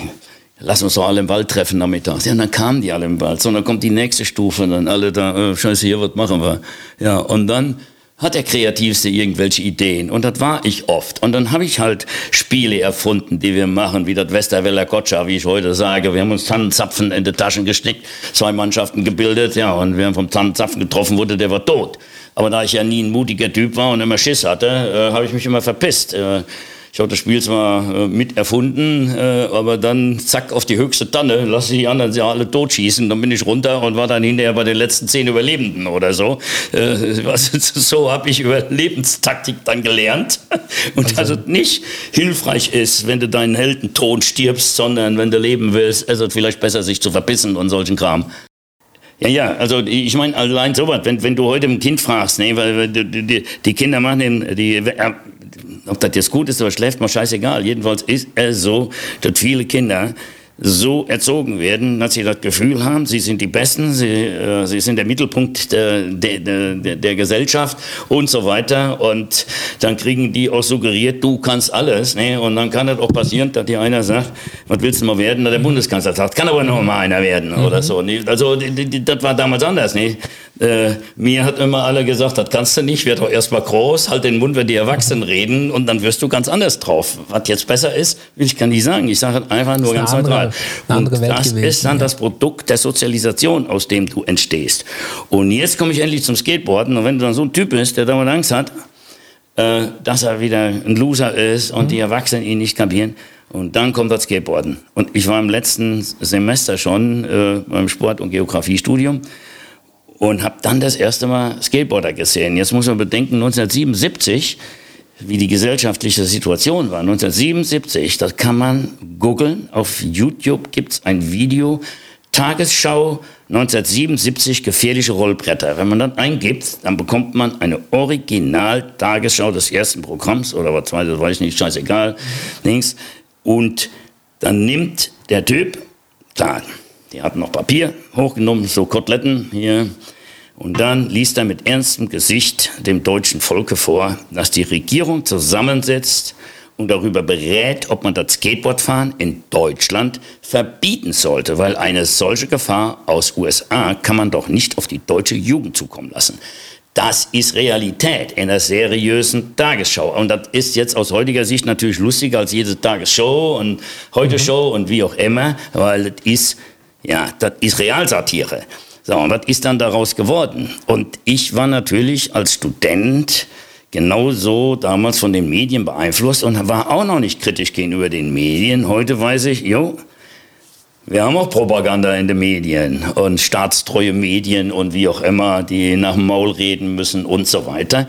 B: lass uns doch alle im Wald treffen nachmittags. Ja, und dann kamen die alle im Wald. So, und dann kommt die nächste Stufe und dann alle da, äh, scheiße, hier, was machen wir? Ja, und dann hat der Kreativste irgendwelche Ideen. Und das war ich oft. Und dann habe ich halt Spiele erfunden, die wir machen, wie das Westerweller Kotscha, wie ich heute sage. Wir haben uns Tannenzapfen in die Taschen gesteckt, zwei Mannschaften gebildet, ja, und haben vom Tannenzapfen getroffen, wurde der war tot. Aber da ich ja nie ein mutiger Typ war und immer Schiss hatte, äh, habe ich mich immer verpisst. Äh, ich habe das Spiel zwar äh, mit erfunden, äh, aber dann zack auf die höchste Tanne, lasse die anderen ja alle totschießen, dann bin ich runter und war dann hinterher bei den letzten zehn Überlebenden oder so. Äh, was, so habe ich Überlebenstaktik dann gelernt. Und also. es nicht hilfreich ist, wenn du deinen Heldenton stirbst, sondern wenn du leben willst, ist es vielleicht besser, sich zu verbissen und solchen Kram. Ja, ja, also ich meine, allein sowas, wenn, wenn du heute ein Kind fragst, ne, weil die, die Kinder machen den, die, äh, ob das jetzt gut ist oder schlecht, mal scheißegal. Jedenfalls ist es so, dass viele Kinder so erzogen werden, dass sie das Gefühl haben, sie sind die Besten, sie, äh, sie sind der Mittelpunkt der, der, der, der, Gesellschaft und so weiter. Und dann kriegen die auch suggeriert, du kannst alles. Ne? Und dann kann das auch passieren, dass dir einer sagt, was willst du mal werden? Na, der Bundeskanzler sagt, kann aber noch mal einer werden mhm. oder so. Ne? Also das war damals anders. Ne? Äh, mir hat immer alle gesagt, das kannst du nicht, werd doch erstmal groß, halt den Mund, wenn die Erwachsenen reden und dann wirst du ganz anders drauf. Was jetzt besser ist, will ich gar nicht sagen. Ich sage einfach nur ganz neutral. Und das gewesen, ist dann ja. das Produkt der Sozialisation, aus dem du entstehst. Und jetzt komme ich endlich zum Skateboarden und wenn du dann so ein Typ bist, der dauernd Angst hat, äh, dass er wieder ein Loser ist und mhm. die Erwachsenen ihn nicht kapieren, und dann kommt das Skateboarden. Und ich war im letzten Semester schon äh, beim Sport- und Geografiestudium und habe dann das erste Mal Skateboarder gesehen. Jetzt muss man bedenken, 1977, wie die gesellschaftliche Situation war. 1977, das kann man googeln. Auf YouTube gibt's ein Video. Tagesschau 1977 gefährliche Rollbretter. Wenn man das eingibt, dann bekommt man eine Original-Tagesschau des ersten Programms oder was zweites, weiß ich nicht, scheißegal, links. Und dann nimmt der Typ, klar, die hatten noch Papier hochgenommen, so Koteletten hier. Und dann liest er mit ernstem Gesicht dem deutschen Volke vor, dass die Regierung zusammensetzt und darüber berät, ob man das Skateboardfahren in Deutschland verbieten sollte, weil eine solche Gefahr aus USA kann man doch nicht auf die deutsche Jugend zukommen lassen. Das ist Realität in der seriösen Tagesschau. Und das ist jetzt aus heutiger Sicht natürlich lustiger als jede Tagesshow und Heute-Show mhm. und wie auch immer, weil das ist ja, das ist Realsatire. So, und was ist dann daraus geworden? Und ich war natürlich als Student genauso damals von den Medien beeinflusst und war auch noch nicht kritisch gegenüber den Medien. Heute weiß ich, jo, wir haben auch Propaganda in den Medien und staatstreue Medien und wie auch immer, die nach dem Maul reden müssen und so weiter.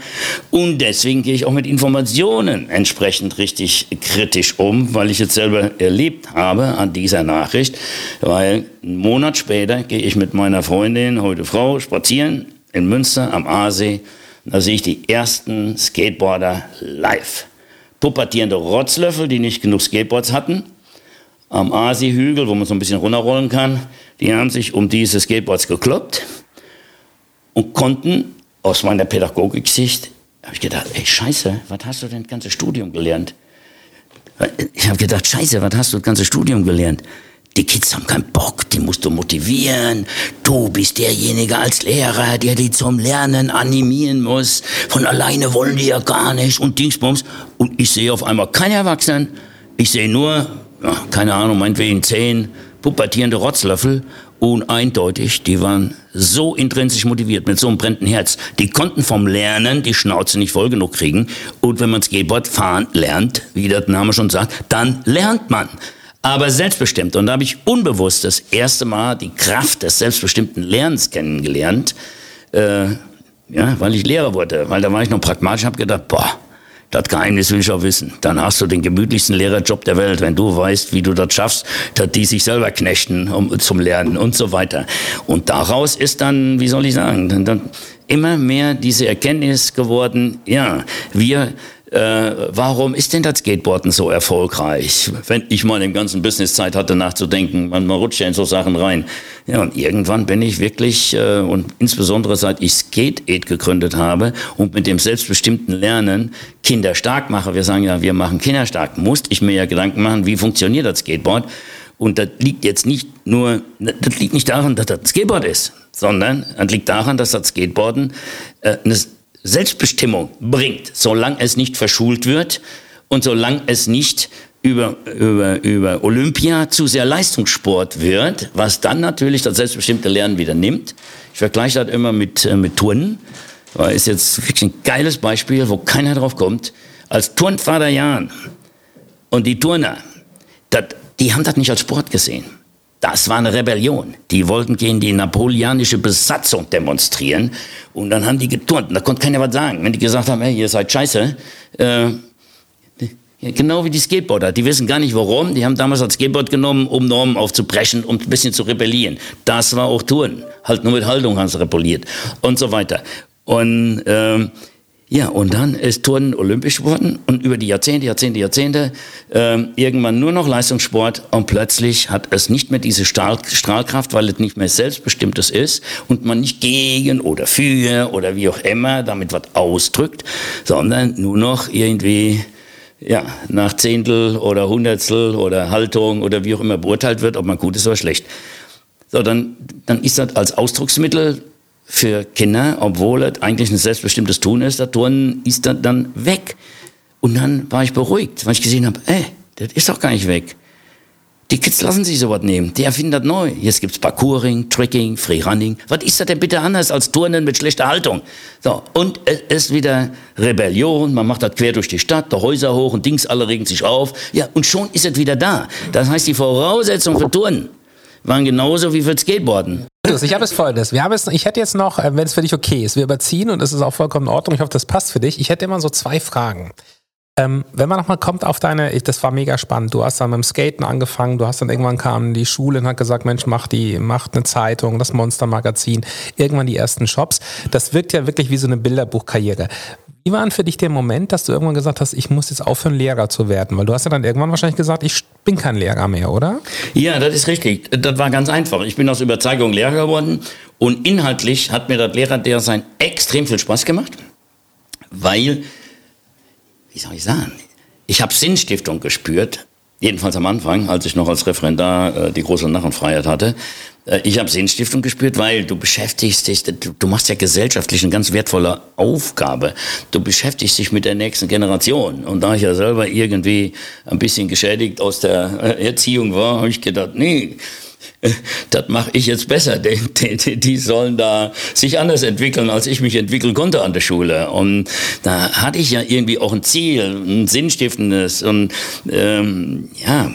B: Und deswegen gehe ich auch mit Informationen entsprechend richtig kritisch um, weil ich jetzt selber erlebt habe an dieser Nachricht. Weil einen Monat später gehe ich mit meiner Freundin, heute Frau, spazieren in Münster am Aasee. Da sehe ich die ersten Skateboarder live. Pubertierende Rotzlöffel, die nicht genug Skateboards hatten am Asi-Hügel, wo man so ein bisschen runterrollen kann, die haben sich um diese Skateboards gekloppt und konnten aus meiner Pädagogiksicht, habe ich gedacht, ey Scheiße, was hast du denn das ganze Studium gelernt? Ich habe gedacht, Scheiße, was hast du das ganze Studium gelernt? Die Kids haben keinen Bock, die musst du motivieren. Du bist derjenige als Lehrer, der die zum Lernen animieren muss. Von alleine wollen die ja gar nicht und Dingsbums. Und ich sehe auf einmal keine Erwachsenen. Ich sehe nur keine Ahnung, meinetwegen zehn pubertierende Rotzlöffel uneindeutig. Die waren so intrinsisch motiviert, mit so einem brennenden Herz. Die konnten vom Lernen die Schnauze nicht voll genug kriegen. Und wenn man Skateboard fahren lernt, wie der Name schon sagt, dann lernt man. Aber selbstbestimmt. Und da habe ich unbewusst das erste Mal die Kraft des selbstbestimmten Lernens kennengelernt. Äh, ja, weil ich Lehrer wurde. Weil da war ich noch pragmatisch, habe gedacht, boah, das Geheimnis will ich auch wissen. Dann hast du den gemütlichsten Lehrerjob der Welt, wenn du weißt, wie du das schaffst, dass die sich selber knechten um, zum Lernen und so weiter. Und daraus ist dann, wie soll ich sagen, dann, dann immer mehr diese Erkenntnis geworden, ja, wir äh, warum ist denn das Skateboarden so erfolgreich? Wenn ich mal im ganzen Business Zeit hatte nachzudenken, man, man rutscht ja in so Sachen rein. Ja, und irgendwann bin ich wirklich, äh, und insbesondere seit ich Skate Aid gegründet habe und mit dem selbstbestimmten Lernen Kinder stark mache, wir sagen ja, wir machen Kinder stark, musste ich mir ja Gedanken machen, wie funktioniert das Skateboard? Und das liegt jetzt nicht nur, das liegt nicht daran, dass das ein Skateboard ist, sondern das liegt daran, dass das Skateboarden äh, eine Selbstbestimmung bringt, solange es nicht verschult wird und solange es nicht über, über, über Olympia zu sehr Leistungssport wird, was dann natürlich das selbstbestimmte Lernen wieder nimmt. Ich vergleiche das immer mit, äh, mit Turnen. Das ist jetzt wirklich ein geiles Beispiel, wo keiner drauf kommt. Als Turnvater Jan und die Turner, dat, die haben das nicht als Sport gesehen. Das war eine Rebellion. Die wollten gegen die napoleonische Besatzung demonstrieren. Und dann haben die geturnt. Da konnte keiner was sagen. Wenn die gesagt haben, hey, ihr seid scheiße, äh, Genau wie die Skateboarder. Die wissen gar nicht warum. Die haben damals das Skateboard genommen, um Normen aufzubrechen, um ein bisschen zu rebellieren. Das war auch Touren. Halt nur mit Haltung haben sie rebelliert. Und so weiter. Und ähm, ja, und dann ist Turnen olympisch geworden und über die Jahrzehnte, Jahrzehnte, Jahrzehnte äh, irgendwann nur noch Leistungssport und plötzlich hat es nicht mehr diese Strahl Strahlkraft, weil es nicht mehr selbstbestimmtes ist und man nicht gegen oder für oder wie auch immer damit was ausdrückt, sondern nur noch irgendwie ja, nach Zehntel oder Hundertstel oder Haltung oder wie auch immer beurteilt wird, ob man gut ist oder schlecht. So, dann, dann ist das als Ausdrucksmittel für Kinder, obwohl es eigentlich ein selbstbestimmtes Tun ist, das Turnen ist dann, dann weg. Und dann war ich beruhigt, weil ich gesehen habe, ey, das ist doch gar nicht weg. Die Kids lassen sich sowas nehmen. Die erfinden das neu. Jetzt gibt's Parkouring, Tricking, Freerunning. Was ist das denn bitte anders als Turnen mit schlechter Haltung? So. Und es ist wieder Rebellion. Man macht das quer durch die Stadt, der Häuser hoch und Dings, alle regen sich auf. Ja, und schon ist es wieder da. Das heißt, die Voraussetzungen für Turnen waren genauso wie für Skateboarden.
A: Ich habe es folgendes. Wir haben es, ich hätte jetzt noch, äh, wenn es für dich okay ist, wir überziehen und es ist auch vollkommen in Ordnung. Ich hoffe, das passt für dich. Ich hätte immer so zwei Fragen. Ähm, wenn man nochmal kommt auf deine, ich, das war mega spannend. Du hast dann mit dem Skaten angefangen, du hast dann irgendwann kam die Schule und hat gesagt, Mensch, mach die, mach eine Zeitung, das Monster-Magazin, irgendwann die ersten Shops. Das wirkt ja wirklich wie so eine Bilderbuchkarriere. Wie war denn für dich der Moment, dass du irgendwann gesagt hast, ich muss jetzt aufhören, Lehrer zu werden? Weil du hast ja dann irgendwann wahrscheinlich gesagt, ich bin kein Lehrer mehr, oder?
B: Ja, das ist richtig. Das war ganz einfach. Ich bin aus Überzeugung Lehrer geworden und inhaltlich hat mir das Lehrer der sein extrem viel Spaß gemacht, weil, wie soll ich sagen, ich habe Sinnstiftung gespürt, jedenfalls am Anfang, als ich noch als Referendar äh, die große Narrenfreiheit hatte. Äh, ich habe Sinnstiftung gespürt, weil du beschäftigst dich, du machst ja gesellschaftlich eine ganz wertvolle Aufgabe. Du beschäftigst dich mit der nächsten Generation. Und da ich ja selber irgendwie ein bisschen geschädigt aus der äh, Erziehung war, habe ich gedacht, nee, das mache ich jetzt besser. Die, die, die, sollen da sich anders entwickeln, als ich mich entwickeln konnte an der Schule. Und da hatte ich ja irgendwie auch ein Ziel, ein sinnstiftendes und ähm, ja,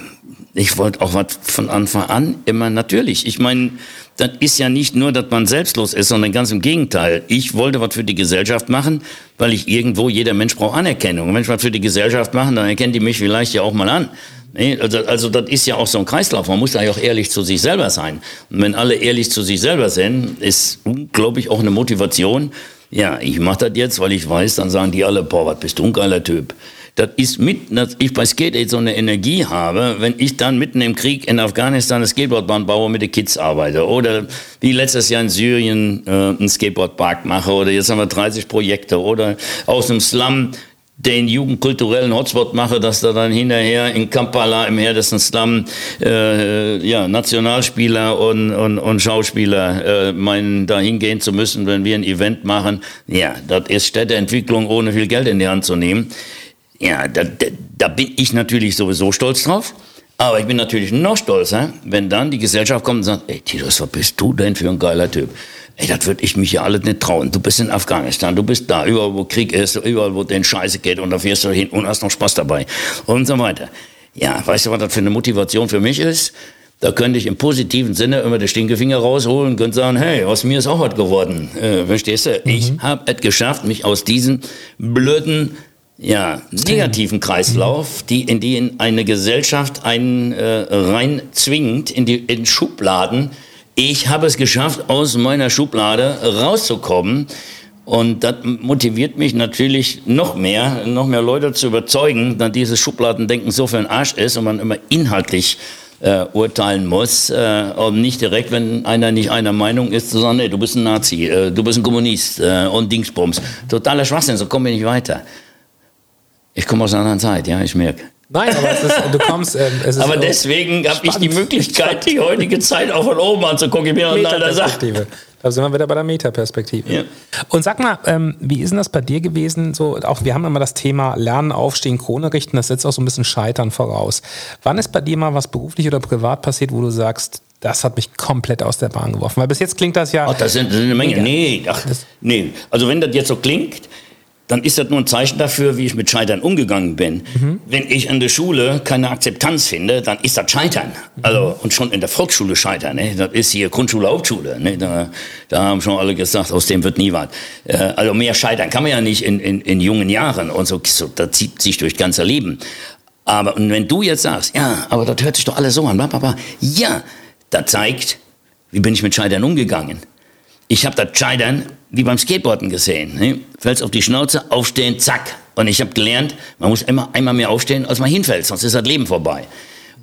B: ich wollte auch was von Anfang an immer natürlich. Ich meine, das ist ja nicht nur, dass man selbstlos ist, sondern ganz im Gegenteil. Ich wollte was für die Gesellschaft machen, weil ich irgendwo, jeder Mensch braucht Anerkennung. Und wenn ich was für die Gesellschaft mache, dann erkennen die mich vielleicht ja auch mal an. Also, also das ist ja auch so ein Kreislauf. Man muss da ja auch ehrlich zu sich selber sein. Und wenn alle ehrlich zu sich selber sind, ist unglaublich auch eine Motivation. Ja, ich mache das jetzt, weil ich weiß, dann sagen die alle, boah, was bist du ein geiler Typ. Das ist mit, dass ich bei Skate Aid so eine Energie habe, wenn ich dann mitten im Krieg in Afghanistan eine Skateboardbahn baue, mit den Kids arbeite. Oder wie letztes Jahr in Syrien äh, einen Skateboardpark mache. Oder jetzt haben wir 30 Projekte. Oder aus dem Slum den jugendkulturellen Hotspot mache, dass da dann hinterher in Kampala im härtesten Slum äh, ja, Nationalspieler und, und, und Schauspieler äh, meinen, da hingehen zu müssen, wenn wir ein Event machen. Ja, das ist Städteentwicklung, ohne viel Geld in die Hand zu nehmen. Ja, da, da, da bin ich natürlich sowieso stolz drauf. Aber ich bin natürlich noch stolzer, wenn dann die Gesellschaft kommt und sagt, ey Titus, was bist du denn für ein geiler Typ? Ey, das würde ich mich ja alles nicht trauen. Du bist in Afghanistan, du bist da, überall wo Krieg ist, überall wo den Scheiße geht und da fährst du hin und hast noch Spaß dabei und so weiter. Ja, weißt du, was das für eine Motivation für mich ist? Da könnte ich im positiven Sinne immer den Stinkefinger rausholen und sagen, hey, aus mir ist auch was geworden. Äh, verstehst du? Mhm. Ich habe es geschafft, mich aus diesen blöden ja, negativen Kreislauf, die in die in eine Gesellschaft einen äh, rein zwingt, in die in Schubladen. Ich habe es geschafft, aus meiner Schublade rauszukommen Und das motiviert mich natürlich noch mehr, noch mehr Leute zu überzeugen, dass dieses Schubladendenken so für ein Arsch ist und man immer inhaltlich äh, urteilen muss äh, und nicht direkt, wenn einer nicht einer Meinung ist, zu sagen, nee, du bist ein Nazi, äh, du bist ein Kommunist äh, und Dingsbums. Totaler Schwachsinn, so kommen wir nicht weiter. Ich komme aus einer anderen Zeit, ja, ich merke.
A: Nein, aber ist, du kommst. Ähm,
B: aber deswegen habe ich die Möglichkeit, die heutige Zeit auch von oben anzugucken. Ich bin auch leider
A: Perspektive. Da sind wir wieder bei der Metaperspektive. Ja. Und sag mal, ähm, wie ist denn das bei dir gewesen? So, auch wir haben immer das Thema Lernen, Aufstehen, Krone richten. Das setzt auch so ein bisschen Scheitern voraus. Wann ist bei dir mal was beruflich oder privat passiert, wo du sagst, das hat mich komplett aus der Bahn geworfen? Weil bis jetzt klingt das ja.
B: Ach, das sind, das sind eine Menge. Nee, ach, nee. Also wenn das jetzt so klingt, dann ist das nur ein Zeichen dafür, wie ich mit Scheitern umgegangen bin. Mhm. Wenn ich in der Schule keine Akzeptanz finde, dann ist das Scheitern. Mhm. Also, und schon in der Volksschule Scheitern. Ne? Das ist hier Grundschule, Hauptschule. Ne? Da, da haben schon alle gesagt, aus dem wird nie was. Äh, also mehr Scheitern kann man ja nicht in, in, in jungen Jahren. Und so, so, das zieht sich durch ganze Leben. Aber und wenn du jetzt sagst, ja, aber das hört sich doch alles so an, ja, das zeigt, wie bin ich mit Scheitern umgegangen. Ich habe das Scheitern wie beim Skateboarden gesehen. Ne? Fällst auf die Schnauze, aufstehen, zack. Und ich habe gelernt, man muss immer einmal mehr aufstehen, als man hinfällt, sonst ist das Leben vorbei.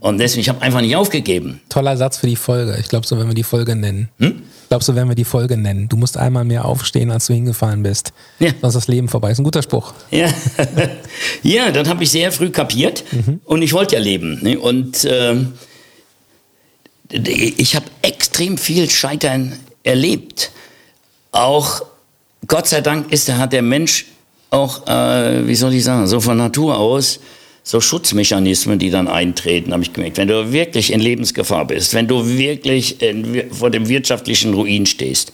B: Und deswegen, ich habe einfach nicht aufgegeben.
A: Toller Satz für die Folge. Ich glaube, so werden wir die Folge nennen. Hm? Ich glaube, so werden wir die Folge nennen. Du musst einmal mehr aufstehen, als du hingefallen bist. Ja. Sonst ist das Leben vorbei. Ist ein guter Spruch.
B: Ja, ja das habe ich sehr früh kapiert. Mhm. Und ich wollte ja leben. Ne? Und äh, ich habe extrem viel Scheitern erlebt auch Gott sei Dank ist, hat der Mensch auch, äh, wie soll ich sagen, so von Natur aus so Schutzmechanismen, die dann eintreten, habe ich gemerkt. Wenn du wirklich in Lebensgefahr bist, wenn du wirklich in, vor dem wirtschaftlichen Ruin stehst,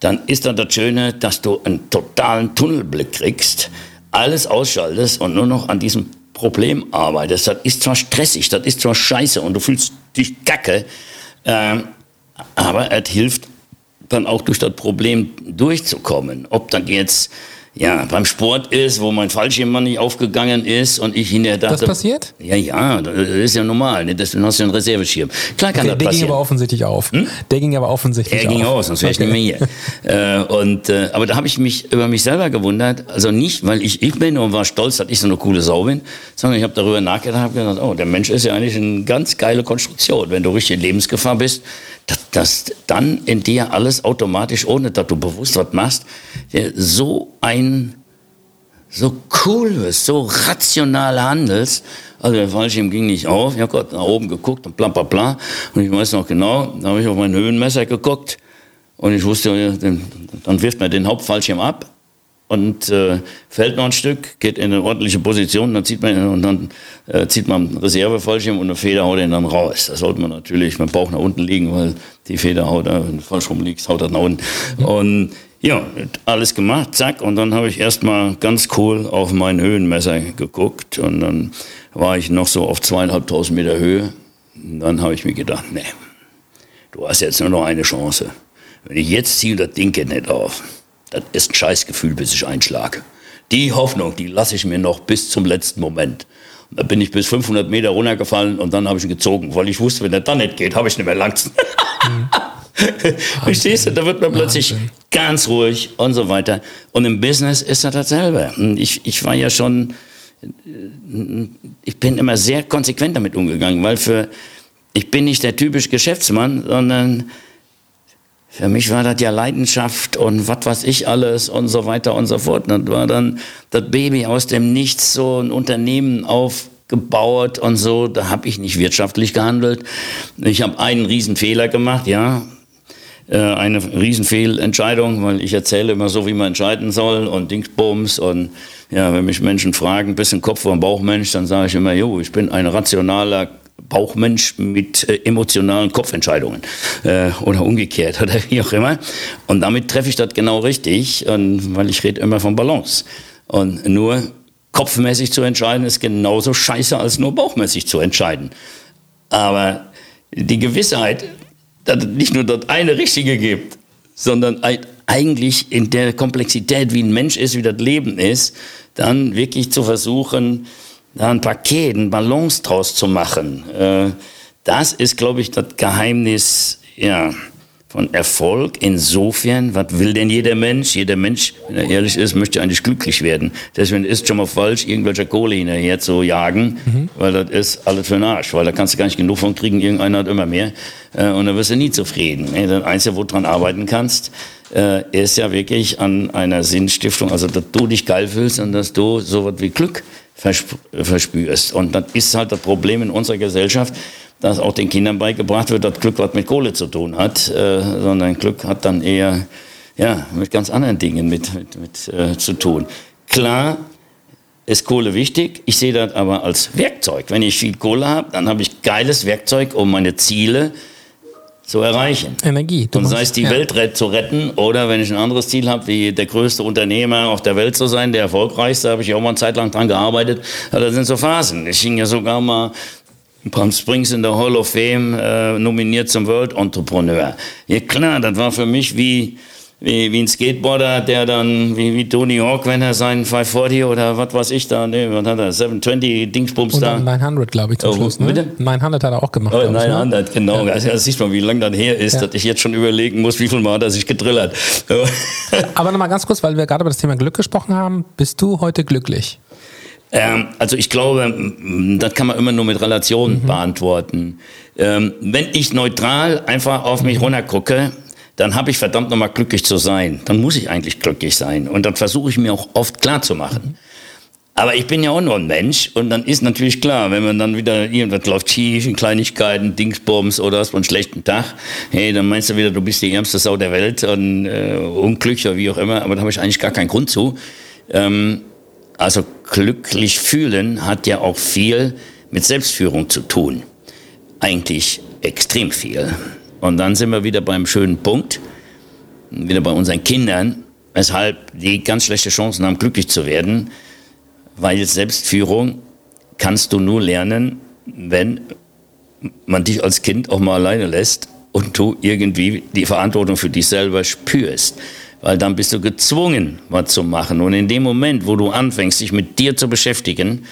B: dann ist dann das Schöne, dass du einen totalen Tunnelblick kriegst, alles ausschaltest und nur noch an diesem Problem arbeitest. Das ist zwar stressig, das ist zwar scheiße und du fühlst dich kacke, äh, aber es hilft dann auch durch das Problem durchzukommen. Ob dann jetzt ja, beim Sport ist, wo mein Fallschirm nicht aufgegangen ist und ich hinterher dachte...
A: Das passiert?
B: Ja, ja, das ist ja normal. Ne? Das, du hast ja einen Reserveschirm.
A: Klar kann okay, das der passieren. Der ging aber offensichtlich auf. Hm? Der ging aber offensichtlich
B: auf. Er ging aus, sonst wäre ich nicht mehr hier. äh, und, äh, aber da habe ich mich über mich selber gewundert. Also nicht, weil ich ich bin und war stolz, dass ich so eine coole Sau bin, sondern ich habe darüber nachgedacht und gedacht, oh, der Mensch ist ja eigentlich eine ganz geile Konstruktion. Wenn du richtig in Lebensgefahr bist, dass, dass dann in dir alles automatisch, ohne dass du bewusst was machst, so ein, so cool bist, so rational handelst. Also der Fallschirm ging nicht auf. Ich habe Gott nach oben geguckt und bla bla bla. Und ich weiß noch genau, da habe ich auf mein Höhenmesser geguckt und ich wusste, dann wirft man den Hauptfallschirm ab und äh, fällt noch ein Stück, geht in eine ordentliche Position, dann zieht man und dann äh, zieht man Reservefallschirm und eine Feder haut ihn dann raus. Da sollte man natürlich mit dem Bauch nach unten liegen, weil die Feder haut, äh, wenn du falsch rumliegst, haut er nach unten. Mhm. Und ja, alles gemacht, zack, und dann habe ich erstmal ganz cool auf mein Höhenmesser geguckt und dann war ich noch so auf zweieinhalbtausend Meter Höhe. Und dann habe ich mir gedacht, nee, du hast jetzt nur noch eine Chance. Wenn ich jetzt ziehe, das Ding geht nicht auf. Das ist ein Scheißgefühl, bis ich einschlage. Die Hoffnung, die lasse ich mir noch bis zum letzten Moment. Da bin ich bis 500 Meter runtergefallen und dann habe ich ihn gezogen, weil ich wusste, wenn er dann nicht geht, habe ich nicht mehr Langst. Mhm. Verstehst du? Da wird man plötzlich Wahnsinn. ganz ruhig und so weiter. Und im Business ist das dasselbe. Ich, ich war ja schon, ich bin immer sehr konsequent damit umgegangen, weil für, ich bin nicht der typische Geschäftsmann, sondern für mich war das ja Leidenschaft und was weiß ich alles und so weiter und so fort. Das war dann das Baby aus dem Nichts, so ein Unternehmen aufgebaut und so. Da habe ich nicht wirtschaftlich gehandelt. Ich habe einen Riesenfehler gemacht, ja. Äh, eine Riesenfehlentscheidung, weil ich erzähle immer so, wie man entscheiden soll und Dingsbums und ja, wenn mich Menschen fragen, bisschen Kopf- und Bauchmensch, dann sage ich immer, jo, ich bin ein rationaler Bauchmensch mit äh, emotionalen Kopfentscheidungen äh, oder umgekehrt oder wie auch immer. Und damit treffe ich das genau richtig, und, weil ich rede immer von Balance. Und nur kopfmäßig zu entscheiden ist genauso scheiße, als nur bauchmäßig zu entscheiden. Aber die Gewissheit, dass es nicht nur das eine Richtige gibt, sondern eigentlich in der Komplexität, wie ein Mensch ist, wie das Leben ist, dann wirklich zu versuchen, ein Paket, ein Balance draus zu machen. Äh, das ist, glaube ich, das Geheimnis ja, von Erfolg insofern, was will denn jeder Mensch? Jeder Mensch, wenn er ehrlich ist, möchte eigentlich glücklich werden. Deswegen ist es schon mal falsch, irgendwelcher Kohle hinterher zu jagen, mhm. weil das ist alles für den Arsch, weil da kannst du gar nicht genug von kriegen, irgendeiner hat immer mehr äh, und dann wirst du nie zufrieden. Das Einzige, wo du dran arbeiten kannst, äh, ist ja wirklich an einer Sinnstiftung, also dass du dich geil fühlst und dass du so was wie Glück verspürst. Und das ist halt das Problem in unserer Gesellschaft, dass auch den Kindern beigebracht wird, dass Glück was mit Kohle zu tun hat, äh, sondern Glück hat dann eher ja, mit ganz anderen Dingen mit, mit, mit äh, zu tun. Klar ist Kohle wichtig, ich sehe das aber als Werkzeug. Wenn ich viel Kohle habe, dann habe ich geiles Werkzeug, um meine Ziele zu erreichen.
A: Energie.
B: Du und sei es die ja. Welt zu retten oder wenn ich ein anderes Ziel habe, wie der größte Unternehmer auf der Welt zu sein, der erfolgreichste, habe ich auch mal eine Zeit lang dran gearbeitet. Aber das sind so Phasen. Ich ging ja sogar mal Palm Springs in der Hall of Fame äh, nominiert zum World Entrepreneur. Ja klar, das war für mich wie, wie, wie ein Skateboarder, der dann, wie, wie Tony Hawk, wenn er seinen 540 oder was weiß ich da, ne, was hat er, 720 Dingsbums
A: da. 900, glaube ich, zum oh, Schluss, ne? Bitte? 900 hat er auch gemacht.
B: Oh, 900, ich, ne? genau. Ja. Also, das sieht man, wie lange das her ist, ja. dass ich jetzt schon überlegen muss, wie viel Mal hat er sich gedrillert.
A: Aber nochmal ganz kurz, weil wir gerade über das Thema Glück gesprochen haben. Bist du heute glücklich?
B: Ähm, also ich glaube, das kann man immer nur mit Relationen mhm. beantworten. Ähm, wenn ich neutral einfach auf mich runter gucke, dann habe ich verdammt nochmal glücklich zu sein. Dann muss ich eigentlich glücklich sein. Und dann versuche ich mir auch oft klar zu machen. Mhm. Aber ich bin ja auch nur ein Mensch und dann ist natürlich klar, wenn man dann wieder irgendwas läuft schief, in Kleinigkeiten, Dingsbombs oder hast einen schlechten Tag, hey, dann meinst du wieder, du bist die ärmste Sau der Welt und äh, unglücklich oder wie auch immer, aber da habe ich eigentlich gar keinen Grund zu. Ähm, also glücklich fühlen hat ja auch viel mit Selbstführung zu tun. Eigentlich extrem viel. Und dann sind wir wieder beim schönen Punkt, wieder bei unseren Kindern, weshalb die ganz schlechte Chancen haben, glücklich zu werden, weil Selbstführung kannst du nur lernen, wenn man dich als Kind auch mal alleine lässt und du irgendwie die Verantwortung für dich selber spürst. Weil dann bist du gezwungen, was zu machen. Und in dem Moment, wo du anfängst, dich mit dir zu beschäftigen,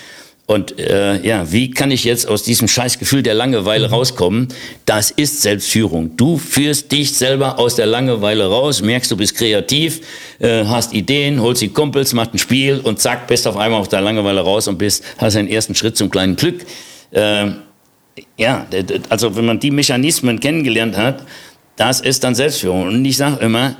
B: und äh, ja, wie kann ich jetzt aus diesem Scheißgefühl der Langeweile mhm. rauskommen? Das ist Selbstführung. Du führst dich selber aus der Langeweile raus, merkst, du bist kreativ, äh, hast Ideen, holst die Kumpels, machst ein Spiel und zack, bist auf einmal aus der Langeweile raus und bist, hast einen ersten Schritt zum kleinen Glück. Äh, ja, also wenn man die Mechanismen kennengelernt hat, das ist dann Selbstführung. Und ich sage immer,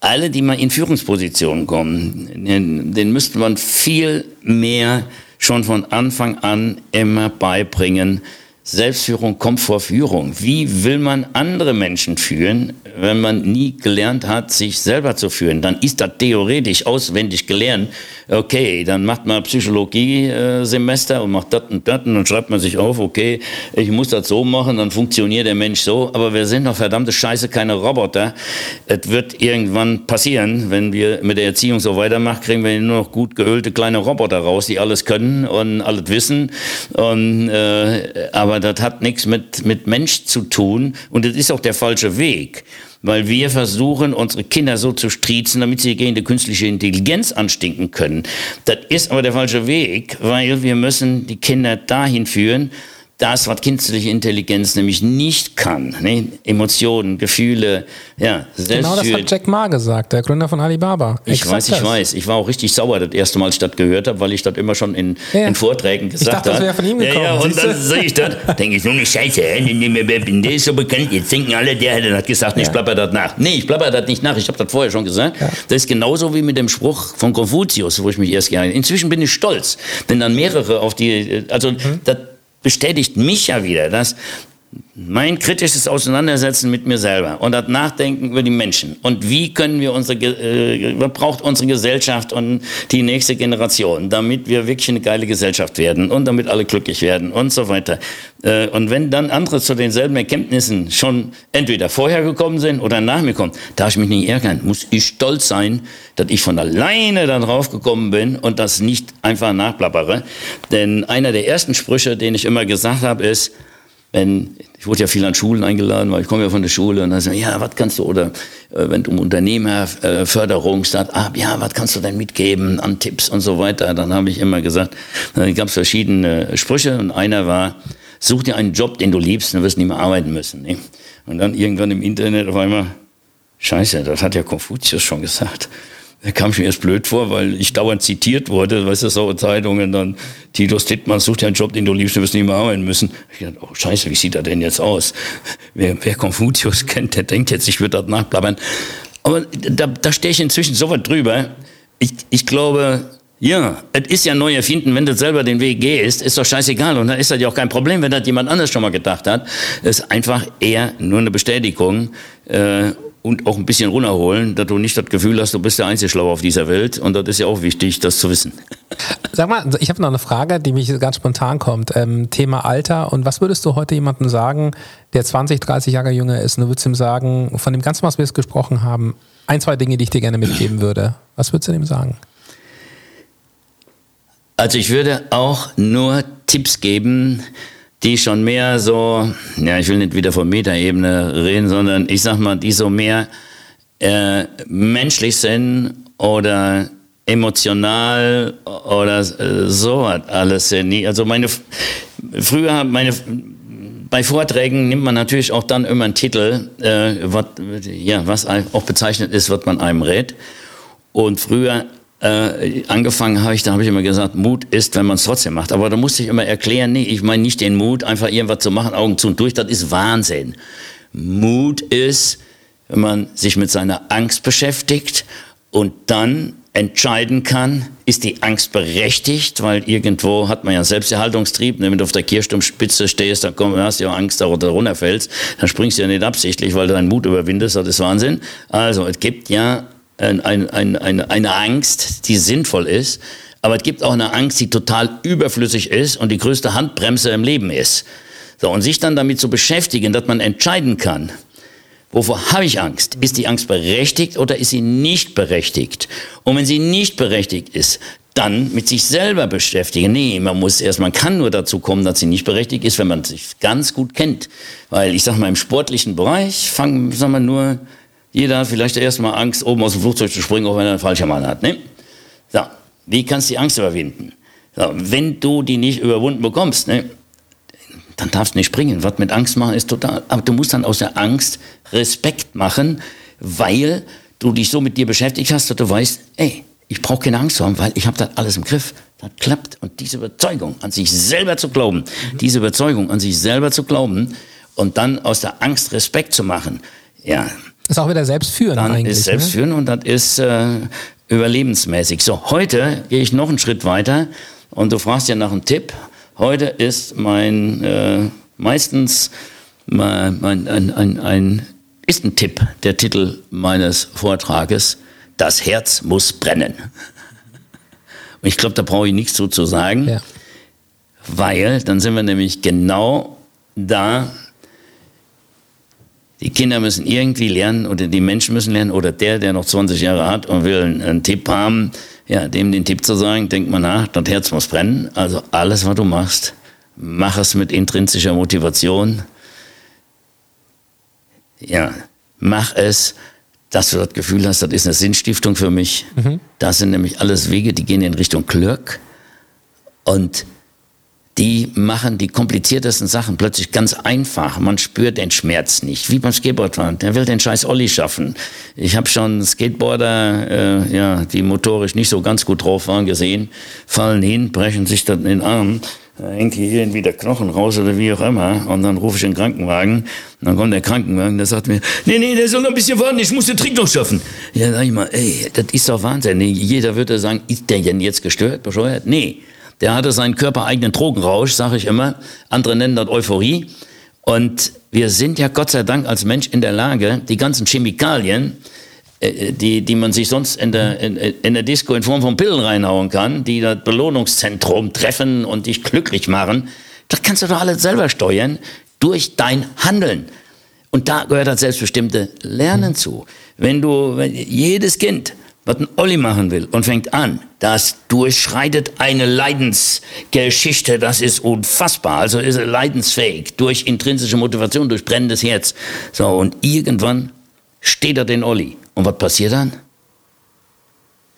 B: alle, die mal in Führungspositionen kommen, den, den müsste man viel mehr schon von Anfang an immer beibringen, Selbstführung kommt vor Führung. Wie will man andere Menschen führen, wenn man nie gelernt hat, sich selber zu führen? Dann ist das theoretisch auswendig gelernt. Okay, dann macht man Psychologie-Semester und macht das und das und dann schreibt man sich auf, okay, ich muss das so machen, dann funktioniert der Mensch so. Aber wir sind doch verdammte Scheiße keine Roboter. Es wird irgendwann passieren, wenn wir mit der Erziehung so weitermachen, kriegen wir nur noch gut geölte kleine Roboter raus, die alles können und alles wissen. Und, äh, aber aber das hat nichts mit, mit Mensch zu tun und das ist auch der falsche Weg, weil wir versuchen, unsere Kinder so zu striezen, damit sie gegen die künstliche Intelligenz anstinken können. Das ist aber der falsche Weg, weil wir müssen die Kinder dahin führen, das, was künstliche Intelligenz nämlich nicht kann. Ne? Emotionen, Gefühle, ja,
A: Genau das hat Jack Ma gesagt, der Gründer von Alibaba.
B: Ich Exakt weiß, ich das. weiß. Ich war auch richtig sauer das erste Mal, als ich das gehört habe, weil ich das immer schon in, ja. in Vorträgen gesagt habe. Ich dachte, das wäre von ihm gekommen. Ja, ja und dann sehe ich das, denke ich, so eine Scheiße, der ist so bekannt, jetzt denken alle, der hätte das gesagt, ja. ich plapper das nach. Nee, ich plapper das nicht nach, ich habe das vorher schon gesagt. Ja. Das ist genauso wie mit dem Spruch von Konfuzius, wo ich mich erst gerne... Inzwischen bin ich stolz, wenn dann mehrere auf die... Also, mhm. das bestätigt mich ja wieder, dass mein kritisches Auseinandersetzen mit mir selber und das Nachdenken über die Menschen und wie können wir unsere, äh, was braucht unsere Gesellschaft und die nächste Generation, damit wir wirklich eine geile Gesellschaft werden und damit alle glücklich werden und so weiter. Äh, und wenn dann andere zu denselben Erkenntnissen schon entweder vorher gekommen sind oder nach mir kommen, darf ich mich nicht ärgern, muss ich stolz sein, dass ich von alleine dann drauf gekommen bin und das nicht einfach nachplappere. Denn einer der ersten Sprüche, den ich immer gesagt habe, ist, wenn, ich wurde ja viel an Schulen eingeladen, weil ich komme ja von der Schule und dann sagen, ja, was kannst du, oder äh, wenn du um Unternehmerförderung äh, sagst, ah, ja, was kannst du denn mitgeben an Tipps und so weiter, dann habe ich immer gesagt, dann gab es verschiedene Sprüche und einer war, such dir einen Job, den du liebst, dann wirst du nicht mehr arbeiten müssen. Ne? Und dann irgendwann im Internet auf einmal, scheiße, das hat ja Konfuzius schon gesagt. Kam mir erst blöd vor, weil ich dauernd zitiert wurde, weißt du, so Zeitungen, dann Titus Dittmann sucht ja einen Job, den du liebst, du wirst nicht mehr arbeiten müssen. Ich dachte, oh scheiße, wie sieht er denn jetzt aus? Wer, wer Konfuzius kennt, der denkt jetzt, ich würde das nachblabbern. Aber da, da stehe ich inzwischen so weit drüber. Ich, ich glaube, ja, es ist ja neu erfinden, wenn du selber den Weg gehst, ist doch scheißegal. Und dann ist das ja auch kein Problem, wenn das jemand anders schon mal gedacht hat. Es ist einfach eher nur eine Bestätigung. Äh, und auch ein bisschen runterholen, dass du nicht das Gefühl hast, du bist der einzige Schlauer auf dieser Welt. Und das ist ja auch wichtig, das zu wissen.
A: Sag mal, ich habe noch eine Frage, die mich ganz spontan kommt. Ähm, Thema Alter. Und was würdest du heute jemandem sagen, der 20, 30 Jahre jünger ist? Und du würdest ihm sagen, von dem Ganzen, was wir jetzt gesprochen haben, ein, zwei Dinge, die ich dir gerne mitgeben würde. Was würdest du dem sagen?
B: Also ich würde auch nur Tipps geben, die schon mehr so, ja, ich will nicht wieder von Metaebene reden, sondern ich sag mal, die so mehr äh, menschlich sind oder emotional oder äh, so hat alles sind. Also meine, früher meine, bei Vorträgen nimmt man natürlich auch dann immer einen Titel, äh, wat, ja, was auch bezeichnet ist, was man einem rät. Und früher äh, angefangen habe ich, da habe ich immer gesagt, Mut ist, wenn man es trotzdem macht. Aber da musste ich immer erklären, nee, ich meine nicht den Mut, einfach irgendwas zu machen, Augen zu und durch, das ist Wahnsinn. Mut ist, wenn man sich mit seiner Angst beschäftigt und dann entscheiden kann, ist die Angst berechtigt, weil irgendwo hat man ja Selbsterhaltungstrieb, wenn du auf der Kirchturmspitze stehst, dann komm, hast du ja Angst, du runterfällst, dann springst du ja nicht absichtlich, weil du deinen Mut überwindest, das ist Wahnsinn. Also, es gibt ja ein, ein, ein, eine Angst, die sinnvoll ist, aber es gibt auch eine Angst, die total überflüssig ist und die größte Handbremse im Leben ist. So, und sich dann damit zu beschäftigen, dass man entscheiden kann, wovor habe ich Angst? Ist die Angst berechtigt oder ist sie nicht berechtigt? Und wenn sie nicht berechtigt ist, dann mit sich selber beschäftigen. Nee, man muss erst, man kann nur dazu kommen, dass sie nicht berechtigt ist, wenn man sich ganz gut kennt. Weil ich sag mal, im sportlichen Bereich fangen, sagen wir nur jeder hat vielleicht erstmal Angst, oben aus dem Flugzeug zu springen, auch wenn er einen Fallschirm hat. Ne? So, wie kannst du die Angst überwinden? So, wenn du die nicht überwunden bekommst, ne, dann darfst du nicht springen. Was mit Angst machen ist total. Aber du musst dann aus der Angst Respekt machen, weil du dich so mit dir beschäftigt hast, dass du weißt, ey, ich brauche keine Angst zu haben, weil ich habe das alles im Griff. Das klappt. Und diese Überzeugung, an sich selber zu glauben, mhm. diese Überzeugung, an sich selber zu glauben und dann aus der Angst Respekt zu machen, ja,
A: ist auch wieder selbstführend
B: dann
A: eigentlich.
B: Ist selbstführend ne? und das ist äh, überlebensmäßig. So, heute gehe ich noch einen Schritt weiter und du fragst ja nach einem Tipp. Heute ist mein äh, meistens mein, mein, ein, ein, ein, ist ein Tipp, der Titel meines Vortrages. Das Herz muss brennen. Und ich glaube, da brauche ich nichts zu, zu sagen, ja. weil dann sind wir nämlich genau da, die Kinder müssen irgendwie lernen oder die Menschen müssen lernen oder der, der noch 20 Jahre hat und will einen, einen Tipp haben, ja, dem den Tipp zu sagen, denk mal nach, das Herz muss brennen. Also alles, was du machst, mach es mit intrinsischer Motivation. Ja, mach es, dass du das Gefühl hast, das ist eine Sinnstiftung für mich. Mhm. Das sind nämlich alles Wege, die gehen in Richtung Glück. Und die machen die kompliziertesten Sachen plötzlich ganz einfach. Man spürt den Schmerz nicht, wie beim Skateboardfahren. Der will den scheiß Olli schaffen. Ich habe schon Skateboarder, äh, ja, die motorisch nicht so ganz gut drauf waren, gesehen, fallen hin, brechen sich dann den Arm. Da hängt hier irgendwie der Knochen raus oder wie auch immer. Und dann rufe ich den Krankenwagen. Und dann kommt der Krankenwagen, der sagt mir, nee, nee, der soll noch ein bisschen warten, ich muss den Trick noch schaffen. Ja, sag ich mal, ey, das ist doch Wahnsinn. Jeder würde sagen, ist der denn jetzt gestört, bescheuert? Nee. Der hatte seinen körpereigenen Drogenrausch, sage ich immer. Andere nennen das Euphorie. Und wir sind ja Gott sei Dank als Mensch in der Lage, die ganzen Chemikalien, äh, die, die man sich sonst in der, in, in, der Disco in Form von Pillen reinhauen kann, die das Belohnungszentrum treffen und dich glücklich machen, das kannst du doch alles selber steuern durch dein Handeln. Und da gehört das selbstbestimmte Lernen zu. Wenn du, wenn jedes Kind was ein Olli machen will und fängt an, das durchschreitet eine Leidensgeschichte, das ist unfassbar, also ist er leidensfähig, durch intrinsische Motivation, durch brennendes Herz. So, und irgendwann steht er den Olli. Und was passiert dann?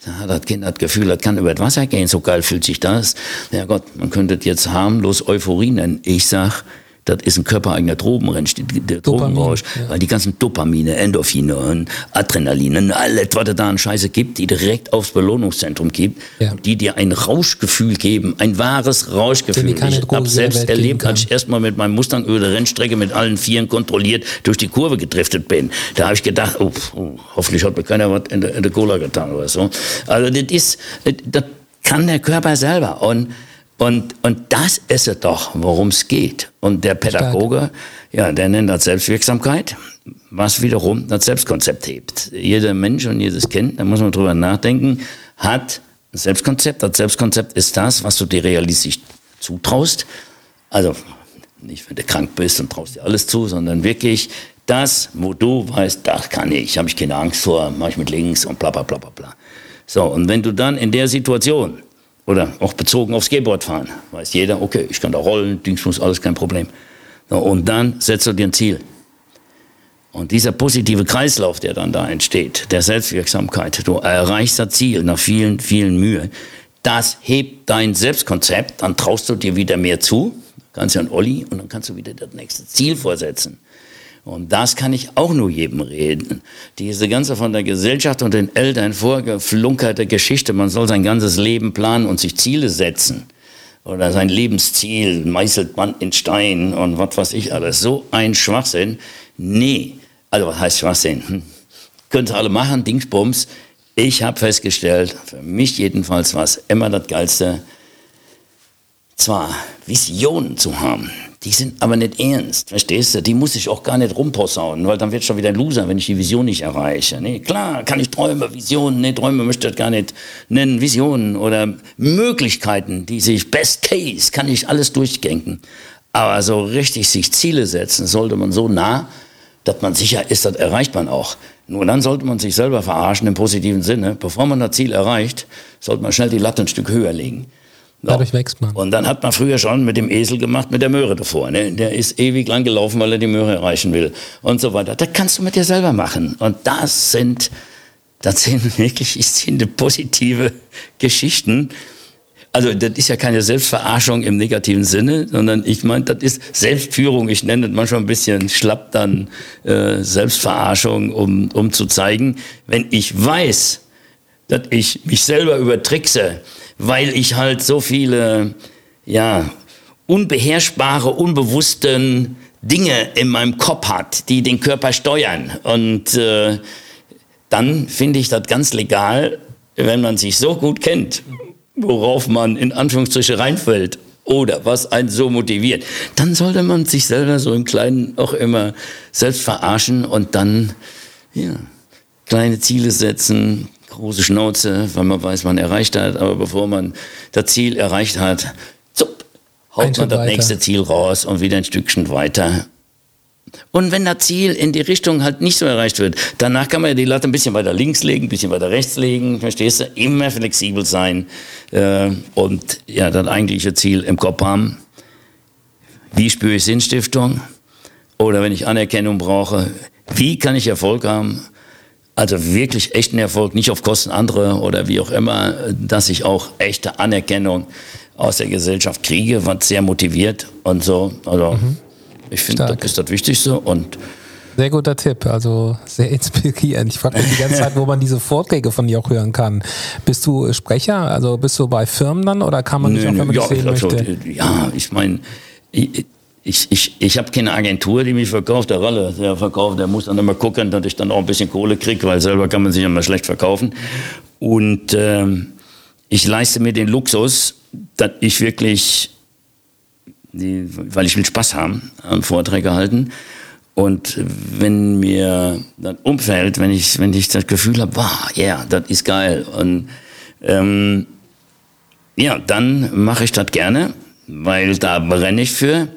B: Ja, das Kind hat Gefühl, das kann über das Wasser gehen, so geil fühlt sich das. Ja Gott, man könnte jetzt harmlos Euphorie nennen. Ich sag, das ist ein körpereigener Drogenrausch, der Drogenrausch, ja. weil die ganzen Dopamine, Endorphine und Adrenaline, alles, was da an Scheiße gibt, die direkt aufs Belohnungszentrum gibt, ja. die dir ein Rauschgefühl geben, ein wahres Rauschgefühl. Ich habe selbst erlebt, als ich erstmal mit meinem Mustang über der Rennstrecke mit allen Vieren kontrolliert durch die Kurve gedriftet bin. Da habe ich gedacht, oh, oh, hoffentlich hat mir keiner was in der, in der Cola getan oder so. Also das ist, das kann der Körper selber und und, und das ist es doch, worum es geht. Und der Pädagoge, Stark. ja, der nennt das Selbstwirksamkeit, was wiederum das Selbstkonzept hebt. Jeder Mensch und jedes Kind, da muss man drüber nachdenken, hat ein Selbstkonzept. Das Selbstkonzept ist das, was du dir realistisch zutraust. Also nicht, wenn du krank bist und traust dir alles zu, sondern wirklich das, wo du weißt, das kann ich, habe ich keine Angst vor, mache ich mit links und bla bla bla bla bla. So, und wenn du dann in der Situation oder auch bezogen aufs Skateboard fahren. Weiß jeder, okay, ich kann da rollen, Dingsbums, alles kein Problem. Und dann setzt du dir ein Ziel. Und dieser positive Kreislauf, der dann da entsteht, der Selbstwirksamkeit, du erreichst das Ziel nach vielen, vielen Mühe, das hebt dein Selbstkonzept, dann traust du dir wieder mehr zu, kannst ja ein Olli und dann kannst du wieder das nächste Ziel vorsetzen. Und das kann ich auch nur jedem reden. Diese ganze von der Gesellschaft und den Eltern vorgeflunkerte Geschichte, man soll sein ganzes Leben planen und sich Ziele setzen. Oder sein Lebensziel meißelt man in Stein und was weiß ich alles. So ein Schwachsinn. Nee. Also was heißt Schwachsinn? Hm. Könnt ihr alle machen, Dingsbums. Ich habe festgestellt, für mich jedenfalls war es immer das Geilste, zwar Visionen zu haben, die sind aber nicht ernst, verstehst du? Die muss ich auch gar nicht rumposaunen, weil dann wird schon wieder ein Loser, wenn ich die Vision nicht erreiche. Nee, klar, kann ich Träume, Visionen, nee, Träume möchte ich gar nicht nennen, Visionen oder Möglichkeiten, die sich, Best Case, kann ich alles durchdenken. Aber so richtig sich Ziele setzen, sollte man so nah, dass man sicher ist, das erreicht man auch. Nur dann sollte man sich selber verarschen im positiven Sinne. Bevor man das Ziel erreicht, sollte man schnell die Latte ein Stück höher legen.
A: Dadurch wächst man.
B: Und dann hat man früher schon mit dem Esel gemacht, mit der Möhre davor. Ne? Der ist ewig lang gelaufen, weil er die Möhre erreichen will und so weiter. Das kannst du mit dir selber machen. Und das sind, das sind wirklich ich finde, positive Geschichten. Also das ist ja keine Selbstverarschung im negativen Sinne, sondern ich meine, das ist Selbstführung. Ich nenne das manchmal ein bisschen schlapp dann äh, Selbstverarschung, um, um zu zeigen, wenn ich weiß, dass ich mich selber übertrickse, weil ich halt so viele, ja, unbeherrschbare, unbewussten Dinge in meinem Kopf hat, die den Körper steuern. Und äh, dann finde ich das ganz legal, wenn man sich so gut kennt, worauf man in Anführungsstrichen reinfällt oder was einen so motiviert, dann sollte man sich selber so im Kleinen auch immer selbst verarschen und dann ja, kleine Ziele setzen, große Schnauze, weil man weiß, man erreicht hat, aber bevor man das Ziel erreicht hat, zup, haut man das weiter. nächste Ziel raus und wieder ein Stückchen weiter. Und wenn das Ziel in die Richtung halt nicht so erreicht wird, danach kann man ja die Latte ein bisschen weiter links legen, ein bisschen weiter rechts legen, verstehst du? Immer flexibel sein äh, und ja, das eigentliche Ziel im Kopf haben. Wie spüre ich Sinnstiftung? Oder wenn ich Anerkennung brauche, wie kann ich Erfolg haben? Also wirklich echten Erfolg, nicht auf Kosten anderer oder wie auch immer, dass ich auch echte Anerkennung aus der Gesellschaft kriege, was sehr motiviert und so. Also mhm. ich finde, das ist das Wichtigste und
A: sehr guter Tipp, also sehr inspirierend. Ich frage mich die ganze Zeit, wo man diese Vorträge von dir auch hören kann. Bist du Sprecher? Also bist du bei Firmen dann oder kann man dich auch, wenn man ja, dich sehen also, möchte?
B: Ja, ich meine, ich, ich, ich habe keine Agentur, die mich verkauft. Der Rolle, der verkauft, der muss dann immer gucken, dass ich dann auch ein bisschen Kohle kriege, weil selber kann man sich immer schlecht verkaufen. Und ähm, ich leiste mir den Luxus, dass ich wirklich, die, weil ich will Spaß haben, am Vorträge halten. Und wenn mir das umfällt, wenn ich, wenn ich das Gefühl habe, wow, ja, yeah, das ist geil. Und ähm, ja, dann mache ich das gerne, weil da brenne ich für.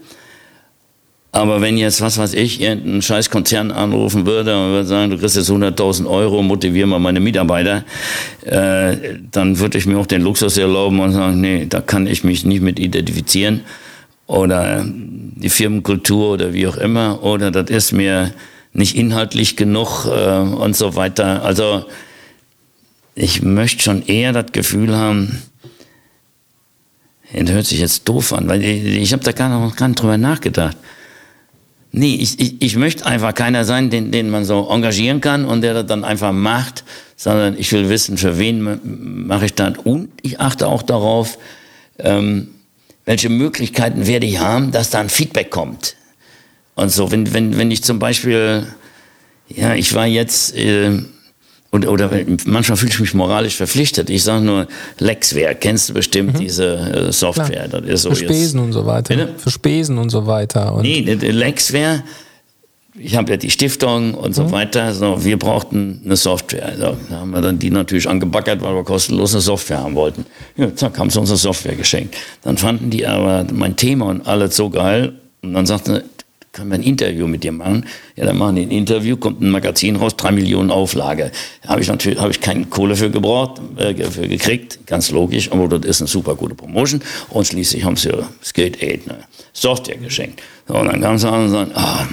B: Aber wenn jetzt, was weiß ich, irgendein scheiß Konzern anrufen würde und würde sagen, du kriegst jetzt 100.000 Euro, motivier mal meine Mitarbeiter, äh, dann würde ich mir auch den Luxus erlauben und sagen, nee, da kann ich mich nicht mit identifizieren. Oder die Firmenkultur oder wie auch immer. Oder das ist mir nicht inhaltlich genug äh, und so weiter. Also ich möchte schon eher das Gefühl haben, das hört sich jetzt doof an, weil ich, ich habe da gar, noch, gar nicht drüber nachgedacht. Nee, ich, ich, ich möchte einfach keiner sein, den, den man so engagieren kann und der das dann einfach macht, sondern ich will wissen, für wen mache ich das. Und ich achte auch darauf, ähm, welche Möglichkeiten werde ich haben, dass da ein Feedback kommt. Und so, wenn, wenn, wenn ich zum Beispiel, ja, ich war jetzt, äh, und, oder manchmal fühle ich mich moralisch verpflichtet. Ich sage nur Lexware, kennst du bestimmt mhm. diese äh, Software.
A: Das ist so Für Spesen jetzt, und so weiter. Bitte? Für Spesen und so weiter. Und
B: nee, Lexware, ich habe ja die Stiftung und so mhm. weiter. So, wir brauchten eine Software. So, da haben wir dann die natürlich angebackert, weil wir kostenlos eine Software haben wollten. Ja, zack, haben sie uns eine Software geschenkt. Dann fanden die aber mein Thema und alles so geil. Und dann sagten können wir ein Interview mit dir machen? Ja, dann machen die ein Interview, kommt ein Magazin raus, drei Millionen Auflage. Habe ich natürlich habe ich keine Kohle für gebraucht, äh, für gekriegt, ganz logisch, aber das ist eine super gute Promotion. Und schließlich haben sie Skate 8 eine Software geschenkt. So, und dann kamen sie sagen, ah,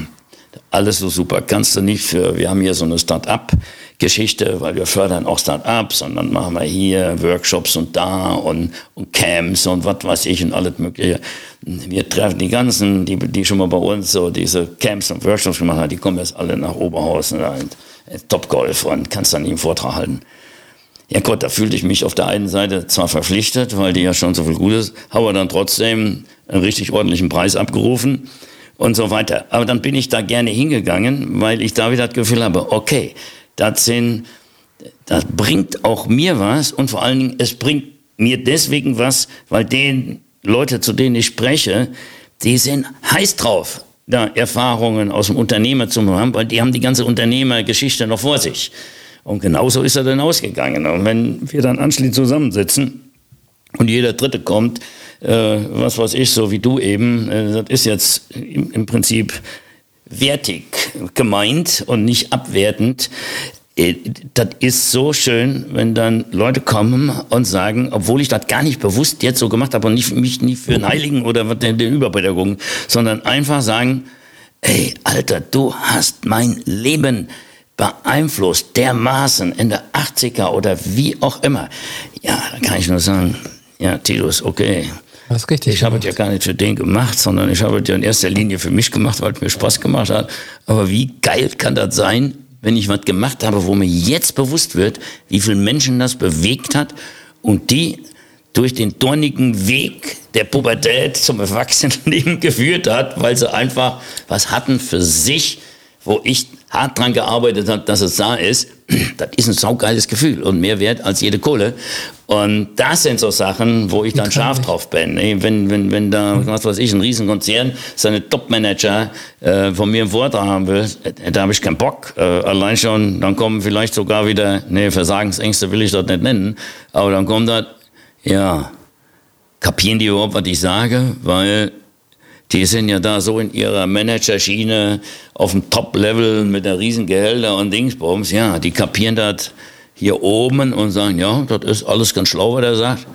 B: alles so super, kannst du nicht für, wir haben hier so eine Start-up, Geschichte, weil wir fördern auch Start-ups und dann machen wir hier Workshops und da und, und Camps und was weiß ich und alles mögliche. Wir treffen die ganzen, die, die schon mal bei uns so diese Camps und Workshops gemacht haben, die kommen jetzt alle nach Oberhausen und Topgolf und kannst dann einen Vortrag halten. Ja Gott, da fühlte ich mich auf der einen Seite zwar verpflichtet, weil die ja schon so viel Gutes, habe dann trotzdem einen richtig ordentlichen Preis abgerufen und so weiter. Aber dann bin ich da gerne hingegangen, weil ich da wieder das Gefühl habe, okay, das, sind, das bringt auch mir was und vor allen Dingen, es bringt mir deswegen was, weil den Leute, zu denen ich spreche, die sind heiß drauf, da Erfahrungen aus dem Unternehmer zu haben, weil die haben die ganze Unternehmergeschichte noch vor sich. Und genauso ist er dann ausgegangen. Und wenn wir dann anschließend zusammensitzen und jeder Dritte kommt, äh, was weiß ich, so wie du eben, äh, das ist jetzt im, im Prinzip wertig gemeint und nicht abwertend. Äh, das ist so schön, wenn dann Leute kommen und sagen, obwohl ich das gar nicht bewusst jetzt so gemacht habe und nicht, mich nicht für einen Heiligen oder den, den Überpädagogen, sondern einfach sagen, ey, Alter, du hast mein Leben beeinflusst, dermaßen in der 80er oder wie auch immer. Ja, da kann ich nur sagen, ja, Titus, okay,
A: das ist richtig.
B: Ich habe es ja gar nicht für den gemacht, sondern ich habe es ja in erster Linie für mich gemacht, weil es mir Spaß gemacht hat. Aber wie geil kann das sein, wenn ich was gemacht habe, wo mir jetzt bewusst wird, wie viele Menschen das bewegt hat und die durch den dornigen Weg der Pubertät zum Erwachsenenleben geführt hat, weil sie einfach was hatten für sich, wo ich hart dran gearbeitet habe, dass es da ist, das ist ein saugeiles Gefühl und mehr wert als jede Kohle. Und das sind so Sachen, wo ich dann scharf drauf bin. Wenn, wenn, wenn da, was weiß ich, ein Riesenkonzern seine Top-Manager äh, von mir einen Vortrag haben will, äh, da habe ich keinen Bock. Äh, allein schon, dann kommen vielleicht sogar wieder, nee, Versagensängste will ich das nicht nennen, aber dann kommt das, ja, kapieren die überhaupt, was ich sage? Weil die sind ja da so in ihrer Managerschiene auf dem Top-Level mit der Riesengehälter und Dingsbums. Ja, die kapieren das hier oben und sagen, ja, das ist alles ganz schlau, was er sagt.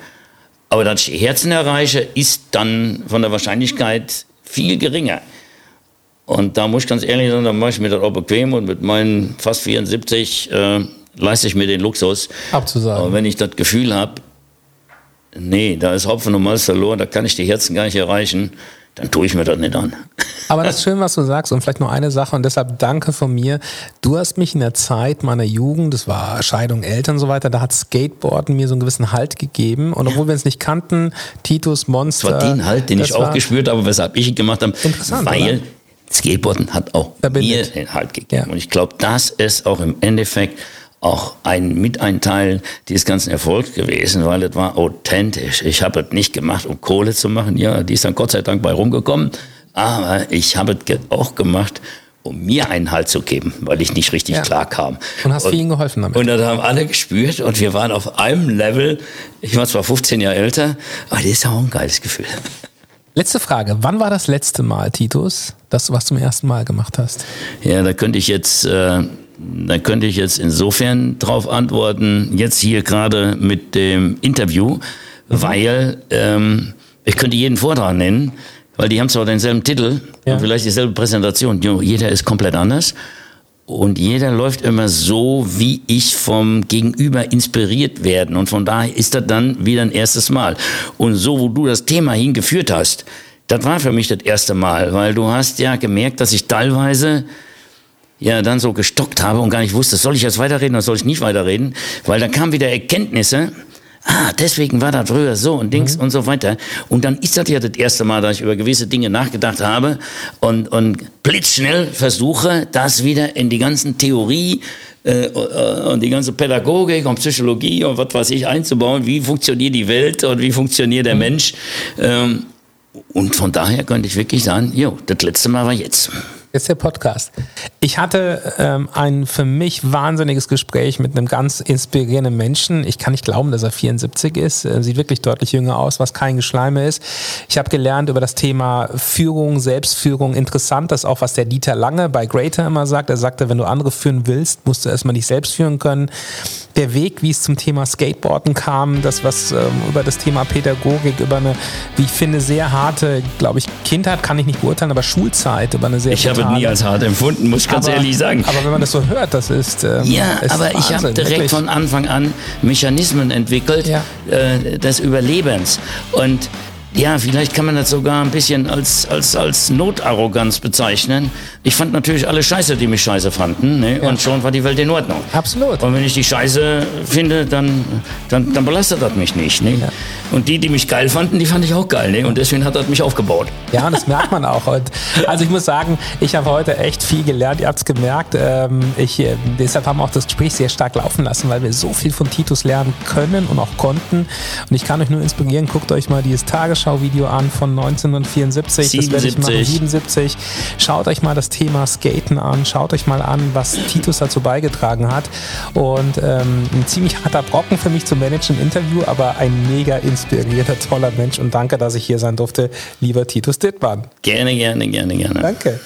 B: Aber dass ich Herzen erreiche, ist dann von der Wahrscheinlichkeit viel geringer. Und da muss ich ganz ehrlich sagen, da mache ich mir das auch bequem und mit meinen fast 74 äh, leiste ich mir den Luxus.
A: Abzusagen.
B: Aber wenn ich das Gefühl habe, nee, da ist Hopfen und Malz verloren, da kann ich die Herzen gar nicht erreichen, dann tue ich mir das nicht an.
A: Aber das ist schön, was du sagst. Und vielleicht noch eine Sache, und deshalb danke von mir. Du hast mich in der Zeit meiner Jugend, das war Scheidung Eltern und so weiter, da hat Skateboarden mir so einen gewissen Halt gegeben. Und obwohl wir es nicht kannten, Titus Monster.
B: Das war den Halt, den ich auch gespürt habe, weshalb ich ihn gemacht habe.
A: Interessant.
B: Weil oder? Skateboarden hat auch mir den Halt gegeben. Ja. Und ich glaube, das ist auch im Endeffekt auch ein mit ein Teil dieses ganzen Erfolgs gewesen, weil es war authentisch. Ich habe es nicht gemacht, um Kohle zu machen. Ja, die ist dann Gott sei Dank bei rumgekommen. Aber ich habe es auch gemacht, um mir einen Halt zu geben, weil ich nicht richtig ja. klar kam.
A: Und hast und, vielen geholfen damit.
B: Und das haben alle gespürt und wir waren auf einem Level. Ich war zwar 15 Jahre älter, aber das ist auch ein geiles Gefühl.
A: Letzte Frage. Wann war das letzte Mal, Titus, dass du was zum ersten Mal gemacht hast?
B: Ja, da könnte ich jetzt äh, da könnte ich jetzt insofern darauf antworten, jetzt hier gerade mit dem Interview, mhm. weil ähm, ich könnte jeden Vortrag nennen, weil die haben zwar denselben Titel ja. und vielleicht dieselbe Präsentation, jeder ist komplett anders. und jeder läuft immer so, wie ich vom Gegenüber inspiriert werden. Und von daher ist das dann wieder ein erstes Mal. Und so, wo du das Thema hingeführt hast, das war für mich das erste Mal, weil du hast ja gemerkt, dass ich teilweise ja dann so gestockt habe und gar nicht wusste, soll ich jetzt weiterreden oder soll ich nicht weiterreden, weil da kamen wieder Erkenntnisse, ah, deswegen war das früher so und Dings mhm. und so weiter. Und dann ist das ja das erste Mal, dass ich über gewisse Dinge nachgedacht habe und, und blitzschnell versuche, das wieder in die ganzen Theorie äh, und die ganze Pädagogik und Psychologie und was weiß ich einzubauen. Wie funktioniert die Welt und wie funktioniert der mhm. Mensch? Ähm, und von daher könnte ich wirklich sagen, jo, das letzte Mal war jetzt.
A: Jetzt der Podcast. Ich hatte ähm, ein für mich wahnsinniges Gespräch mit einem ganz inspirierenden Menschen. Ich kann nicht glauben, dass er 74 ist. Er sieht wirklich deutlich jünger aus, was kein Geschleime ist. Ich habe gelernt über das Thema Führung, Selbstführung. Interessant, das auch, was der Dieter Lange bei Greater immer sagt. Er sagte, wenn du andere führen willst, musst du erstmal dich selbst führen können. Der Weg, wie es zum Thema Skateboarden kam, das, was ähm, über das Thema Pädagogik, über eine, wie ich finde, sehr harte, glaube ich, Kindheit kann ich nicht beurteilen, aber Schulzeit, über eine sehr
B: ich habe nie als hart empfunden, muss ich ganz
A: aber,
B: ehrlich sagen.
A: Aber wenn man das so hört, das ist.
B: Ähm, ja, ist aber Wahnsinn, ich habe direkt wirklich. von Anfang an Mechanismen entwickelt ja. äh, des Überlebens. Und ja, vielleicht kann man das sogar ein bisschen als, als, als Notarroganz bezeichnen. Ich fand natürlich alle scheiße, die mich scheiße fanden. Ne? Ja. Und schon war die Welt in Ordnung.
A: Absolut.
B: Und wenn ich die scheiße finde, dann, dann, dann belastet das mich nicht. Ne? Ja. Und die, die mich geil fanden, die fand ich auch geil. Ne? Und deswegen hat das mich aufgebaut.
A: Ja, das merkt man auch. Und also ich muss sagen, ich habe heute echt viel gelernt. Ihr habt es gemerkt. Ähm, ich, äh, deshalb haben wir auch das Gespräch sehr stark laufen lassen, weil wir so viel von Titus lernen können und auch konnten. Und ich kann euch nur inspirieren, guckt euch mal dieses Tagesschau Tagesschau-Video an von 1974.
B: 77. Das werde ich machen.
A: 77. Schaut euch mal das Thema Skaten an. Schaut euch mal an, was Titus dazu beigetragen hat. Und ähm, ein ziemlich harter Brocken für mich zu managen im Interview, aber ein mega inspirierter, toller Mensch. Und danke, dass ich hier sein durfte, lieber Titus Dittmann.
B: Gerne, gerne, gerne, gerne.
A: Danke.